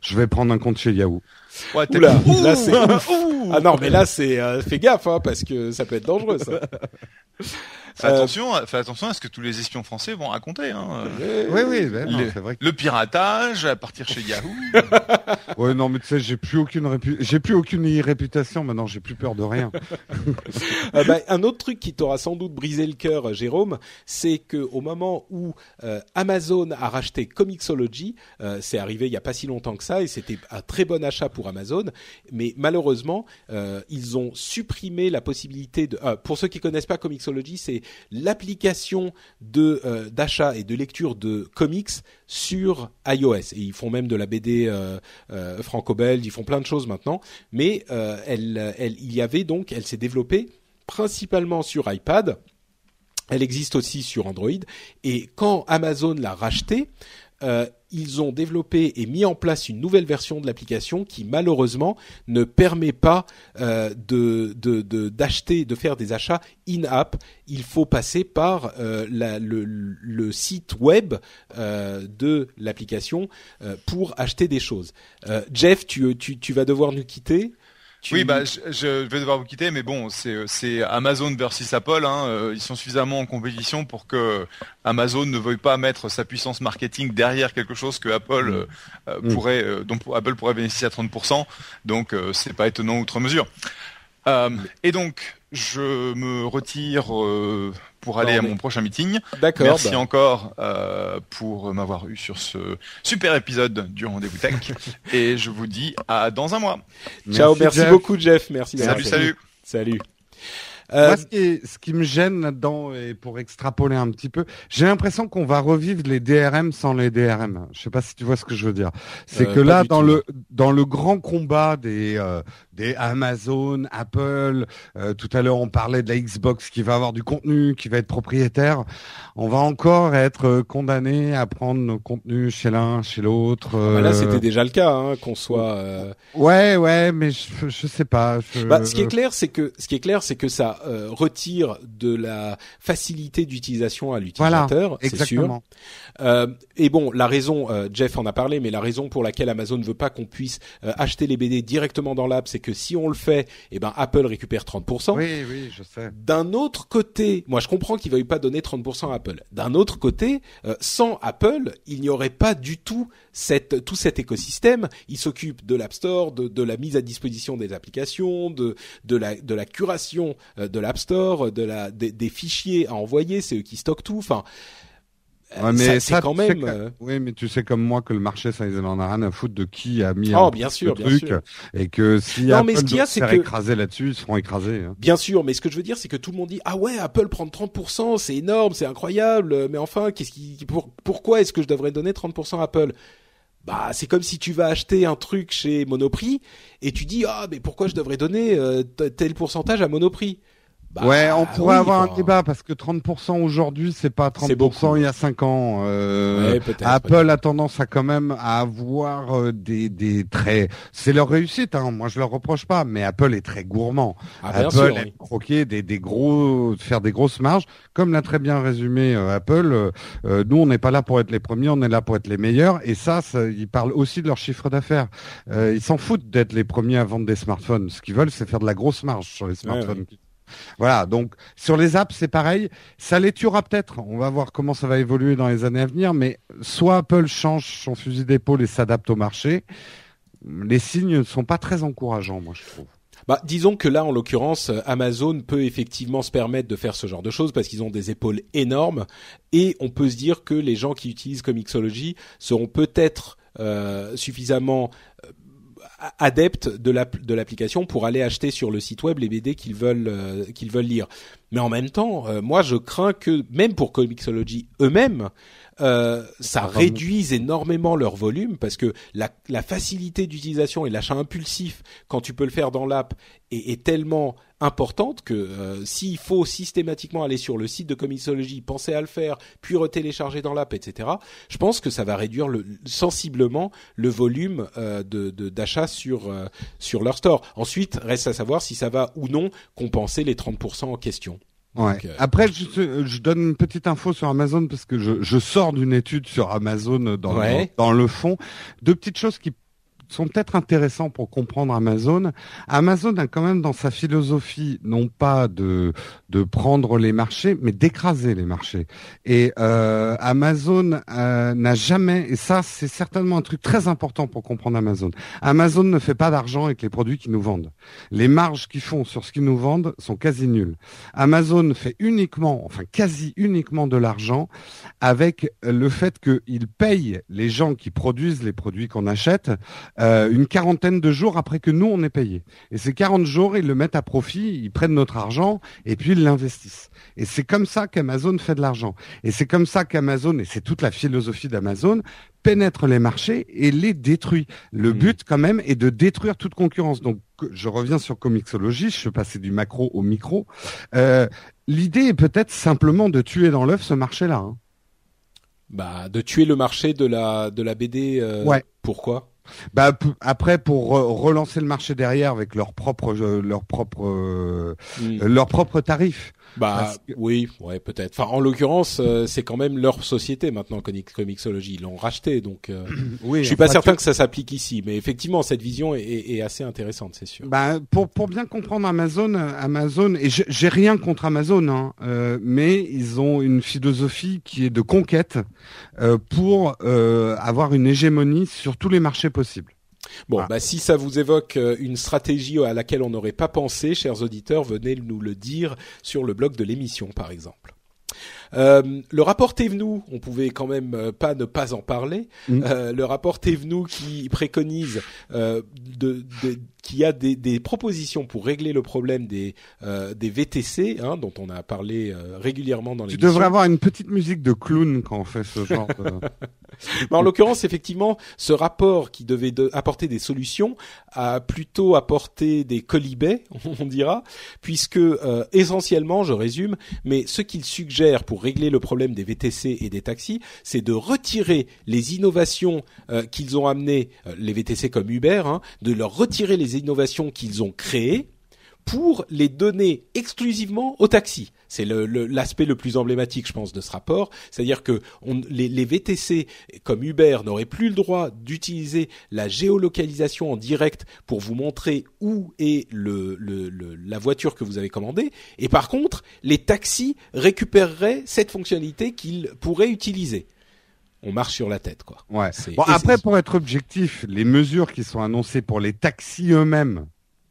je, vais prendre un compte chez Yahoo. Ouais, Oula, là c'est ah non mais là c'est euh, fais gaffe hein, parce que ça peut être dangereux ça. Fais attention, fais attention à ce que tous les espions français vont raconter. Hein. Oui, oui, ben, non, le, vrai que... le, piratage à partir chez Yahoo. ouais, non, mais tu sais, j'ai plus aucune répu... j'ai plus aucune réputation. Maintenant, j'ai plus peur de rien. euh, bah, un autre truc qui t'aura sans doute brisé le cœur, Jérôme, c'est que au moment où euh, Amazon a racheté Comixology, euh, c'est arrivé il y a pas si longtemps que ça, et c'était un très bon achat pour Amazon. Mais malheureusement, euh, ils ont supprimé la possibilité de. pour ceux qui connaissent pas Comixology, c'est l'application de euh, d'achat et de lecture de comics sur iOS. Et ils font même de la BD euh, euh, franco-belge, ils font plein de choses maintenant. Mais elle, elle, il y avait donc, elle s'est développée principalement sur iPad. Elle existe aussi sur Android. Et quand Amazon l'a racheté, euh, ils ont développé et mis en place une nouvelle version de l'application qui malheureusement ne permet pas euh, de d'acheter, de, faire des achats in-app. Il faut passer par euh, le, site web euh, de l'application pour acheter des choses. Jeff, tu, tu, tu vas devoir nous quitter. Tu... Oui, bah, je, je, vais devoir vous quitter, mais bon, c'est Amazon versus Apple. Hein. Euh, ils sont suffisamment en compétition pour que Amazon ne veuille pas mettre sa puissance marketing derrière quelque chose que Apple mm. euh, mm. pourrait, euh, dont Apple pourrait bénéficier à 30%. Donc, euh, c'est pas étonnant outre mesure. Euh, et donc, je me retire euh, pour aller non, mais... à mon prochain meeting. D'accord. Merci bah. encore euh, pour m'avoir eu sur ce super épisode du Rendez-vous Tech. et je vous dis à dans un mois. Ciao, merci, merci beaucoup Jeff. Merci. Salut, salut. Salut. Euh... Moi, ce qui, ce qui, me gêne là-dedans, et pour extrapoler un petit peu, j'ai l'impression qu'on va revivre les DRM sans les DRM. Je sais pas si tu vois ce que je veux dire. C'est euh, que là, dans tout. le dans le grand combat des euh, des Amazon, Apple, euh, tout à l'heure on parlait de la Xbox qui va avoir du contenu, qui va être propriétaire, on va encore être condamné à prendre nos contenus chez l'un, chez l'autre. Ah bah là, c'était déjà le cas, hein, qu'on soit. Ouais, ouais, mais je, je sais pas. Je... Bah, ce qui est clair, c'est que ce qui est clair, c'est que ça euh, retire de la facilité d'utilisation à l'utilisateur, voilà, c'est sûr. Euh, et bon, la raison, euh, Jeff en a parlé, mais la raison pour laquelle Amazon ne veut pas qu'on puisse euh, acheter les BD directement dans l'app, c'est que si on le fait, eh ben Apple récupère 30%. Oui, oui, je sais. D'un autre côté, moi je comprends qu'il ne veuille pas donner 30% à Apple. D'un autre côté, euh, sans Apple, il n'y aurait pas du tout cette, tout cet écosystème. Il s'occupe de l'App Store, de, de, la mise à disposition des applications, de, de, la, de la curation de l'App Store, de la, des, des fichiers à envoyer, c'est eux qui stockent tout. Enfin, Ouais, mais ça, quand même. Que, euh... oui, mais tu sais comme moi que le marché, ça ils en a rien à foutre de qui a mis oh, bien sûr, truc, sûr. et que si non, Apple mais ce qu'il y a, c'est que écraser là-dessus, ils seront écrasés. Hein. Bien sûr, mais ce que je veux dire, c'est que tout le monde dit ah ouais, Apple prend 30%, c'est énorme, c'est incroyable, mais enfin, qu'est-ce qui, pour, pourquoi est-ce que je devrais donner 30% à Apple? Bah c'est comme si tu vas acheter un truc chez Monoprix et tu dis ah mais pourquoi je devrais donner euh, tel pourcentage à Monoprix? Bah, ouais, on pourrait oui, avoir enfin, un débat parce que 30% aujourd'hui, c'est pas C'est 30% beaucoup. il y a 5 ans. Euh, Ouais, Apple a tendance à quand même à avoir euh, des, des traits. C'est leur réussite, hein. moi je leur reproche pas, mais Apple est très gourmand. Ah, Apple sûr, aime oui. croquer des, des gros, faire des grosses marges, comme l'a très bien résumé euh, Apple. euh, euh, nous, on n'est pas là pour être les premiers, on est là pour être les meilleurs. Et ça, ça ils parlent aussi de leur chiffre d'affaires. Euh, ils s'en foutent d'être les premiers à vendre des smartphones. Ce qu'ils veulent, c'est faire de la grosse marge sur les smartphones. Voilà, donc sur les apps, c'est pareil. Ça les tuera peut-être. On va voir comment ça va évoluer dans les années à venir. Mais soit Apple change son fusil d'épaule et s'adapte au marché. Les signes ne sont pas très encourageants, moi, je trouve. Bah, disons que là, en l'occurrence, euh, Amazon peut effectivement se permettre de faire ce genre de choses parce qu'ils ont des épaules énormes et on peut se dire que les gens qui utilisent Comixology seront peut-être euh, suffisamment adeptes de l'app- de l'application pour aller acheter sur le site web les BD qu'ils veulent euh, qu'ils veulent lire. Mais en même temps, euh, moi je crains que même pour Comixology eux-mêmes, euh, ça réduise énormément leur volume parce que la, la facilité d'utilisation et l'achat impulsif quand tu peux le faire dans l'app est, est tellement importante que euh, s'il faut systématiquement aller sur le site de Comixology, penser à le faire, puis retélécharger dans l'app, etc. Je pense que ça va réduire le, sensiblement le volume euh, de de- d'achat sur euh, sur leur store. Ensuite, reste à savoir si ça va ou non compenser les 30% en question. Ouais. Donc, euh, Après, je, je donne une petite info sur Amazon parce que je, je sors d'une étude sur Amazon dans, Ouais. dans, dans le fond. Deux petites choses qui sont peut-être intéressantes pour comprendre Amazon. Amazon a quand même dans sa philosophie non pas de de prendre les marchés, mais d'écraser les marchés. Et euh, Amazon euh, n'a jamais, et ça c'est certainement un truc très important pour comprendre Amazon. Amazon ne fait pas d'argent avec les produits qu'ils nous vendent. Les marges qu'ils font sur ce qu'ils nous vendent sont quasi nulles. Amazon fait uniquement, enfin quasi uniquement de l'argent avec le fait qu'ils payent les gens qui produisent les produits qu'on achète euh, une quarantaine de jours après que nous on est payé. Et ces 40 jours, ils le mettent à profit, ils prennent notre argent et puis ils l'investissent. Et c'est comme ça qu'Amazon fait de l'argent. Et c'est comme ça qu'Amazon, et c'est toute la philosophie d'Amazon, pénètre les marchés et les détruit. Le Mhm. but quand même est de détruire toute concurrence. Donc je reviens sur Comixology, je suis passé du macro au micro. Euh, L'idée est peut-être simplement de tuer dans l'œuf ce marché-là. hein. bah, de tuer le marché de la de la BD. euh, Ouais. Pourquoi? Bah après pour re- relancer le marché derrière avec leurs propres leurs propres leurs propres tarifs. Bah que- oui, ouais, peut-être. Enfin, en l'occurrence, euh, c'est quand même leur société maintenant, Comixology. Ils l'ont racheté, donc euh, Oui, je suis pas certain tu- que ça s'applique ici. Mais effectivement, cette vision est, est- est assez intéressante, c'est sûr. Bah, pour pour bien comprendre Amazon, euh, Amazon et j'ai j'ai rien contre Amazon, hein, euh, mais ils ont une philosophie qui est de conquête euh, pour euh, avoir une hégémonie sur tous les marchés possibles. Bon, Voilà. bah si ça vous évoque euh, une stratégie à laquelle on n'aurait pas pensé, chers auditeurs, venez nous le dire sur le blog de l'émission, par exemple. Euh, le rapport Thévenoud, on pouvait quand même euh, pas ne pas en parler. Mm. Euh, le rapport Thévenoud qui préconise, euh, de, de- qui a des, des propositions pour régler le problème des euh, des VTC, hein, dont on a parlé euh, régulièrement dans Tu l'émission. devrais avoir une petite musique de clown quand on fait ce genre de... Mais en l'occurrence, effectivement, ce rapport qui devait de- apporter des solutions a plutôt apporté des colibets, on dira, puisque euh, essentiellement, je résume, mais ce qu'il suggère pour régler le problème des VTC et des taxis, c'est de retirer les innovations euh, qu'ils ont amenées, euh, les VTC comme Uber, hein, de leur retirer les innovations qu'ils ont créées pour les donner exclusivement aux taxis. C'est le- le- l'aspect le, plus emblématique, je pense, de ce rapport. C'est-à-dire que on, les, les VTC comme Uber n'auraient plus le droit d'utiliser la géolocalisation en direct pour vous montrer où est le, le- le- la voiture que vous avez commandée. Et par contre, les taxis récupéreraient cette fonctionnalité qu'ils pourraient utiliser. On marche sur la tête, quoi. Ouais. Bon, après, pour être objectif, les mesures qui sont annoncées pour les taxis eux-mêmes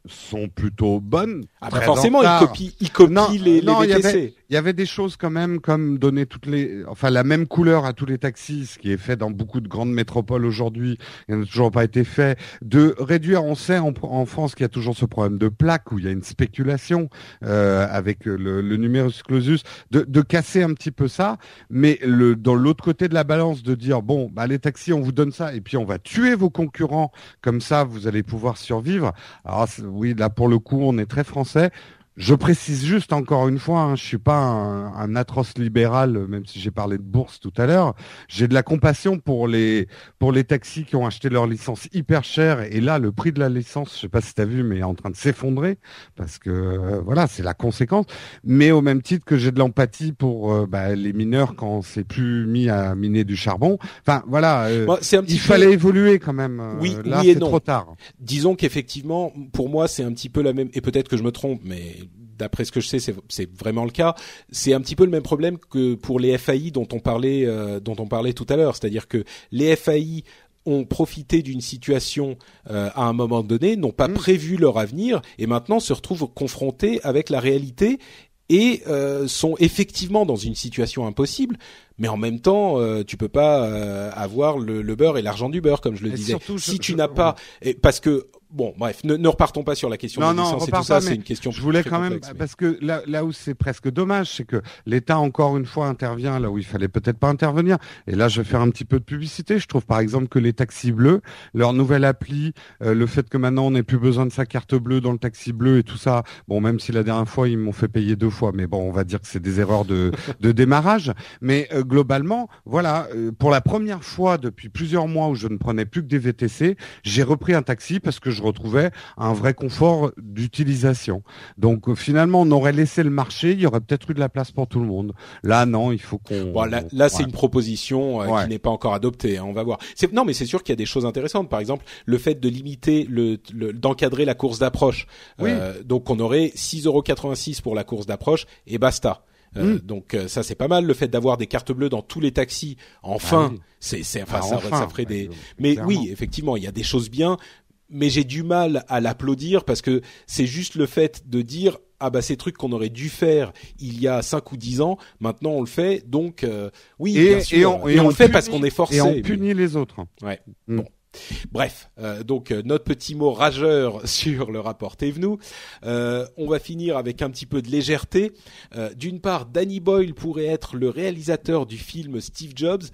sont plutôt bonnes. Ah bah forcément, en ils copient, ils copient Non, les, les non, y VTC. avait- Il y avait des choses quand même comme donner toutes les, enfin la même couleur à tous les taxis, ce qui est fait dans beaucoup de grandes métropoles aujourd'hui, il n'a toujours pas été fait. De réduire, on sait en, France qu'il y a toujours ce problème de plaque où il y a une spéculation euh, avec le, le numerus clausus, de, de casser un petit peu ça, mais le, dans l'autre côté de la balance de dire bon, bah les taxis, on vous donne ça et puis on va tuer vos concurrents, comme ça vous allez pouvoir survivre. Alors oui, là pour le coup, on est très français Je précise juste encore une fois, hein, je suis pas un, un, atroce libéral, même si j'ai parlé de bourse tout à l'heure. J'ai de la compassion pour les pour les taxis qui ont acheté leur licence hyper chère et là le prix de la licence, je sais pas si tu as vu, mais est en train de s'effondrer parce que euh, voilà c'est la conséquence. Mais au même titre que j'ai de l'empathie pour euh, bah, les mineurs quand c'est plus mis à miner du charbon. Enfin voilà, euh, il fallait évoluer quand même. Oui, là c'est trop tard. Disons qu'effectivement, pour moi c'est un petit peu la même et peut-être que je me trompe, mais d'après ce que je sais, c'est vraiment le cas. C'est un petit peu le même problème que pour les FAI dont on parlait, euh, dont on parlait tout à l'heure. C'est-à-dire que les FAI ont profité d'une situation euh, à un moment donné, n'ont pas mmh. prévu leur avenir et maintenant se retrouvent confrontés avec la réalité et euh, sont effectivement dans une situation impossible, mais en même temps, euh, tu peux pas avoir le, le, beurre et l'argent du beurre, comme je le disais. si tu n'as pas, et parce que bon, bref, ne, ne, repartons pas sur la question non, des licences et tout ça. C'est une question. Je voulais quand même parce que là, là où c'est presque dommage, c'est que l'État encore une fois intervient là où il fallait peut-être pas intervenir. Et là, je vais faire un petit peu de publicité. Je trouve par exemple que les taxis bleus, leur nouvelle appli, euh, le fait que maintenant on n'ait plus besoin de sa carte bleue dans le taxi bleu et tout ça. Bon, même si la dernière fois ils m'ont fait payer deux fois, mais bon, on va dire que c'est des erreurs de, de démarrage. Mais euh, globalement, voilà, euh, pour la première fois depuis plusieurs mois où je ne prenais plus que des VTC, j'ai repris un taxi parce que je retrouvais un vrai confort d'utilisation. Donc euh, finalement, on aurait laissé le marché, il y aurait peut-être eu de la place pour tout le monde. Là, non, il faut qu'on. Bon, là, là c'est une proposition euh, qui n'est pas encore adoptée. Hein, on va voir. Non, mais c'est sûr qu'il y a des choses intéressantes. Par exemple, le fait de limiter, le, d'encadrer la course d'approche. Euh, donc, on aurait 6,86 pour la course d'approche et basta. Euh, mm. Donc ça c'est pas mal le fait d'avoir des cartes bleues dans tous les taxis. Enfin, ah c'est c'est enfin, bah, ça, ça, ferait des. Mais oui, effectivement, il y a des choses bien mais j'ai du mal à l'applaudir parce que c'est juste le fait de dire ah bah ces trucs qu'on aurait dû faire il y a cinq ou dix ans, maintenant on le fait, donc euh, oui, et, bien sûr. et on, et on, le fait parce qu'on est forcé. Et on punit les autres. Ouais. Mm. Bon. Bref, euh, donc euh, notre petit mot rageur sur le rapport Thévenoud. Euh, on va finir avec un petit peu de légèreté. D'une part, Danny Boyle pourrait être le réalisateur du film Steve Jobs.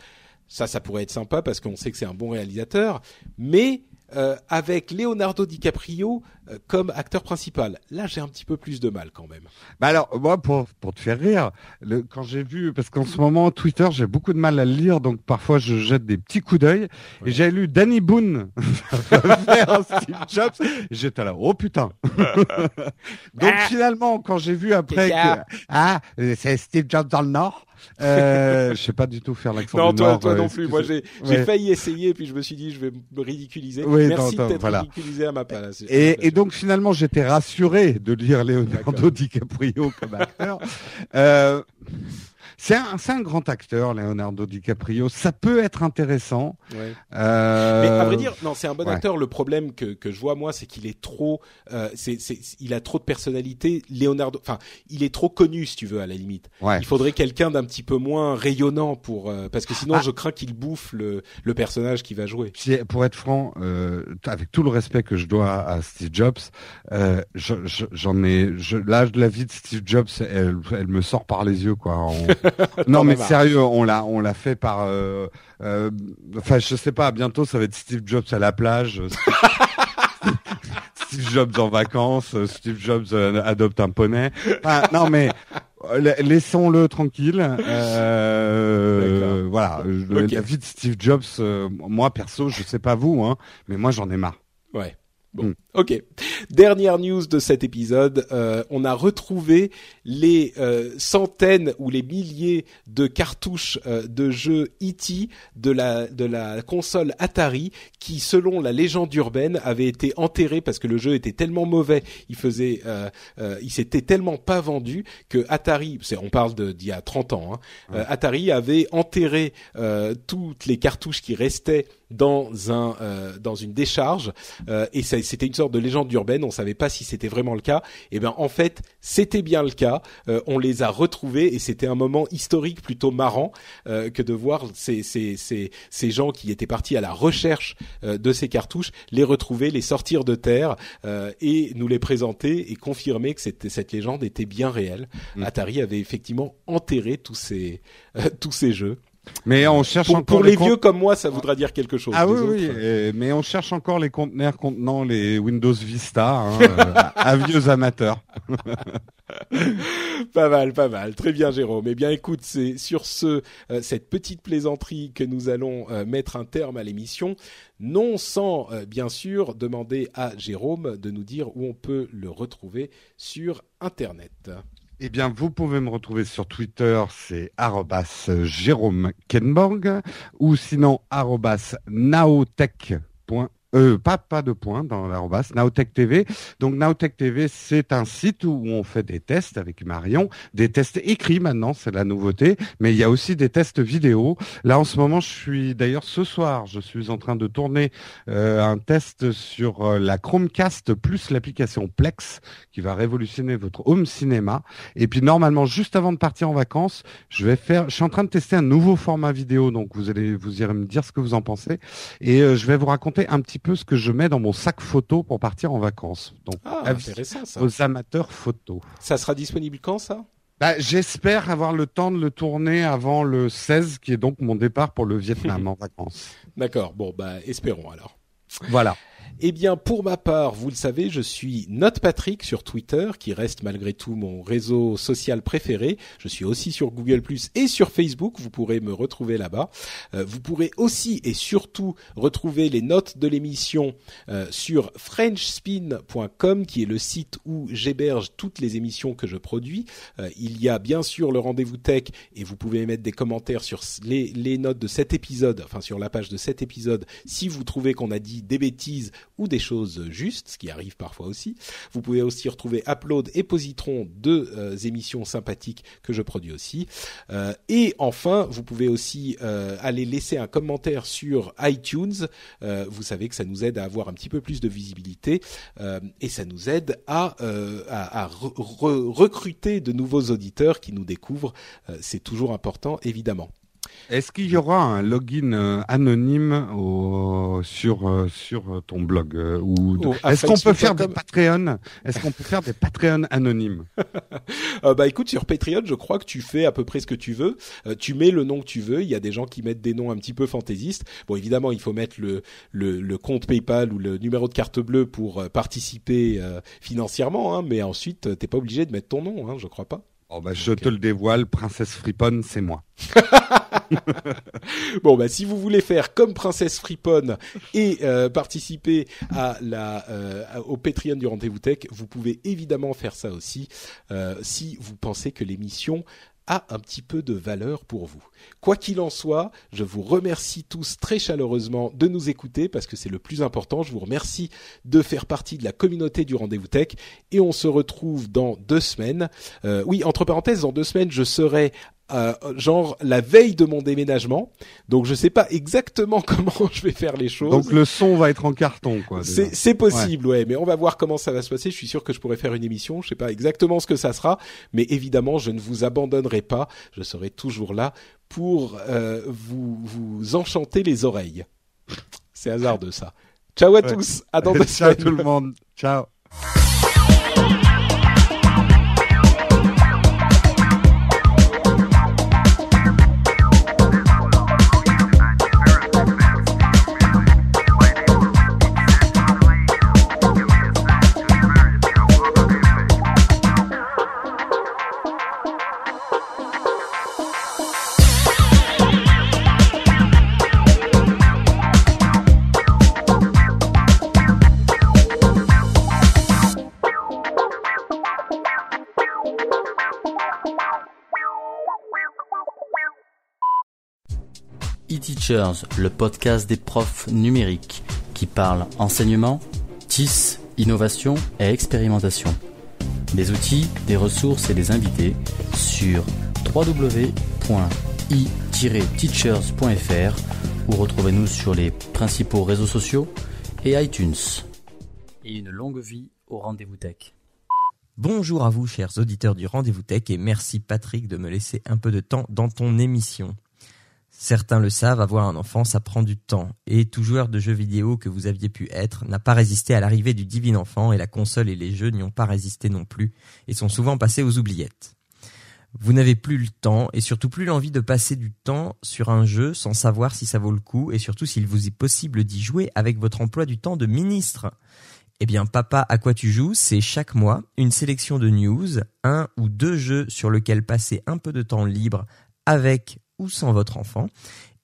Ça, ça pourrait être sympa parce qu'on sait que c'est un bon réalisateur. Mais euh, avec Leonardo DiCaprio euh, comme acteur principal. Là, j'ai un petit peu plus de mal quand même. Bah alors, moi, pour, pour te faire rire, le, quand j'ai vu, parce qu'en ce moment, Twitter, j'ai beaucoup de mal à le lire, donc parfois je jette des petits coups d'œil, et j'ai lu Danny Boone faire Steve Jobs, j'étais là, oh putain. donc finalement, quand j'ai vu après que, ah, c'est Steve Jobs dans le Nord, euh, je sais pas du tout faire l'accent non, toi, toi non plus. Moi, j'ai failli essayer, puis je me suis dit, je vais me ridiculiser. Merci de t'être ridiculisé à ma place. Et, et donc, finalement, j'étais rassuré de lire Leonardo DiCaprio comme acteur. euh, c'est un, un, grand acteur, Leonardo DiCaprio. Ça peut être intéressant. Ouais. Euh... Mais à vrai dire, non, c'est un bon ouais. acteur. Le problème que, que je vois moi, c'est qu'il est trop, euh, c'est, il a trop de personnalité. Leonardo, enfin, il est trop connu, si tu veux, à la limite. Ouais. Il faudrait quelqu'un d'un petit peu moins rayonnant pour, euh, parce que sinon, ah. je crains qu'il bouffe le, le personnage qu'il va jouer. Pour être franc, euh, avec tout le respect que je dois à Steve Jobs, euh, j'en ai, je, l'âge de la vie de Steve Jobs, elle, elle me sort par les yeux, quoi. non mais sérieux, on l'a on l'a fait par euh, euh, enfin je sais pas, bientôt ça va être Steve Jobs à la plage. Steve Jobs en vacances, Steve Jobs euh, adopte un poney. Non mais laissons-le tranquille. Euh, voilà, okay. la vie de Steve Jobs, moi perso, je sais pas vous, hein, mais moi j'en ai marre. Ouais. Bon, mm. Ok. Dernière news de cet épisode, euh, on a retrouvé les euh, centaines ou les milliers de cartouches euh, de jeux E.T. de la de la console Atari qui, selon la légende urbaine, avait été enterré parce que le jeu était tellement mauvais, il faisait, euh, euh, il s'était tellement pas vendu que Atari, on parle d'il y a 30 ans, hein, ouais. Atari avait enterré toutes les cartouches qui restaient dans un euh, dans une décharge euh, et c'était une sorte de légende urbaine on savait pas si c'était vraiment le cas. Et ben en fait c'était bien le cas. Euh, on les a retrouvés et c'était un moment historique plutôt marrant euh, que de voir ces, ces ces ces gens qui étaient partis à la recherche euh, de ces cartouches les retrouver les sortir de terre et nous les présenter et confirmer que cette cette légende était bien réelle. Mmh. Atari avait effectivement enterré tous ces tous ces jeux Mais on cherche pour, encore pour les vieux comme moi, ça voudra dire quelque chose. Ah oui, autres, oui, et- mais on cherche encore les conteneurs contenant les Windows Vista, hein, euh, à vieux amateurs. Pas mal, pas mal. Très bien, Jérôme. Eh bien, écoute, c'est sur ce euh, cette petite plaisanterie que nous allons euh, mettre un terme à l'émission, non sans euh, bien sûr demander à Jérôme de nous dire où on peut le retrouver sur Internet. Eh bien, vous pouvez me retrouver sur Twitter, c'est Jérôme Kenborg, ou sinon arrobas naotech. Euh, pas, pas de point dans l'arrobas, Naotech TV. Donc Naotech TV, c'est un site où on fait des tests avec Marion, des tests écrits maintenant, c'est la nouveauté, mais il y a aussi des tests vidéo. Là, en ce moment, je suis d'ailleurs ce soir, je suis en train de tourner euh, un test sur euh, la Chromecast plus l'application Plex qui va révolutionner votre home cinéma. Et puis normalement, juste avant de partir en vacances, je vais faire, je suis en train de tester un nouveau format vidéo, donc vous allez, vous irez me dire ce que vous en pensez, et euh, je vais vous raconter un petit peu ce que je mets dans mon sac photo pour partir en vacances. Donc, Ah, intéressant ça. aux amateurs photo. Ça sera disponible quand ça? Bah, j'espère avoir le temps de le tourner avant le 16, qui est donc mon départ pour le Vietnam en vacances. D'accord. Bon, bah espérons alors. Voilà. Eh bien, pour ma part, vous le savez, je suis Note Patrick sur Twitter, qui reste malgré tout mon réseau social préféré. Je suis aussi sur Google et sur Facebook. Vous pourrez me retrouver là-bas. Euh, vous pourrez aussi et surtout retrouver les notes de l'émission euh, sur FrenchSpin.com, qui est le site où j'héberge toutes les émissions que je produis. Euh, il y a bien sûr le rendez-vous tech, et vous pouvez mettre des commentaires sur les notes de cet épisode, enfin sur la page de cet épisode, si vous trouvez qu'on a dit des bêtises ou des choses justes, ce qui arrive parfois aussi. Vous pouvez aussi retrouver Upload et Positron, deux euh, émissions sympathiques que je produis aussi. Euh, et enfin, vous pouvez aussi euh, aller laisser un commentaire sur iTunes. Vous savez que ça nous aide à avoir un petit peu plus de visibilité et ça nous aide à, à, à re- re- recruter de nouveaux auditeurs qui nous découvrent. C'est toujours important, évidemment. Est-ce qu'il y aura un login euh, anonyme au, sur euh, sur ton blog euh, ou à est-ce qu'on peut faire des? Patreon Est-ce qu'on peut faire des Patreon anonymes? Euh, bah écoute, sur Patreon, je crois que tu fais à peu près ce que tu veux. Euh, tu mets le nom que tu veux. Il y a des gens qui mettent des noms un petit peu fantaisistes. Bon, évidemment, il faut mettre le, le, le compte PayPal ou le numéro de carte bleue pour participer euh, financièrement. Hein, mais ensuite, t'es pas obligé de mettre ton nom, hein, je crois pas. Oh bah, je te le dévoile, Princesse Fripon, c'est moi. Bon, bah si vous voulez faire comme Princesse Fripon et euh, participer à la euh, au Patreon du Rendez-vous Tech, vous pouvez évidemment faire ça aussi euh, si vous pensez que l'émission a un petit peu de valeur pour vous. Quoi qu'il en soit, je vous remercie tous très chaleureusement de nous écouter parce que c'est le plus important. Je vous remercie de faire partie de la communauté du Rendez-vous Tech et on se retrouve dans deux semaines. Euh, oui, entre parenthèses, dans deux semaines, je serai euh, genre la veille de mon déménagement. Donc je sais pas exactement comment je vais faire les choses. Donc le son va être en carton, quoi. C'est c'est possible, ouais. mais on va voir comment ça va se passer. Je suis sûr que je pourrais faire une émission. Je sais pas exactement ce que ça sera, mais évidemment, je ne vous abandonnerai pas. Je serai toujours là pour euh, vous vous enchanter les oreilles. C'est hasardeux ça. Ciao à Ouais. tous. À dans deux Ciao tout le monde. Ciao. e-Teachers, le podcast des profs numériques qui parle enseignement, TIS, innovation et expérimentation. Des outils, des ressources et des invités sur www.i-teachers.fr ou retrouvez-nous sur les principaux réseaux sociaux et iTunes. Et une longue vie au rendez-vous tech. Bonjour à vous, chers auditeurs du Rendez-vous Tech, et merci Patrick de me laisser un peu de temps dans ton émission. Certains le savent, avoir un enfant, ça prend du temps, et tout joueur de jeux vidéo que vous aviez pu être n'a pas résisté à l'arrivée du divin enfant, et la console et les jeux n'y ont pas résisté non plus, et sont souvent passés aux oubliettes. Vous n'avez plus le temps et surtout plus l'envie de passer du temps sur un jeu sans savoir si ça vaut le coup et surtout s'il vous est possible d'y jouer avec votre emploi du temps de ministre. Eh bien, Papa à quoi tu joues, c'est chaque mois une sélection de news, un ou deux jeux sur lesquels passer un peu de temps libre avec ou sans votre enfant,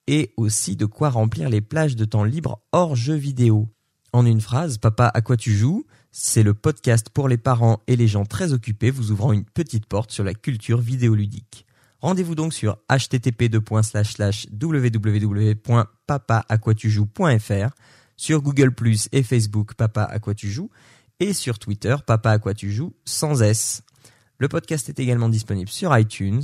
et aussi de quoi remplir les plages de temps libre hors jeux vidéo. En une phrase, Papa à quoi tu joues, c'est le podcast pour les parents et les gens très occupés vous ouvrant une petite porte sur la culture vidéoludique. Rendez-vous donc sur http://www.papaaquatujoues.fr, sur Google Plus et Facebook Papa à quoi tu joues et sur Twitter Papa à quoi tu joues sans S. Le podcast est également disponible sur iTunes.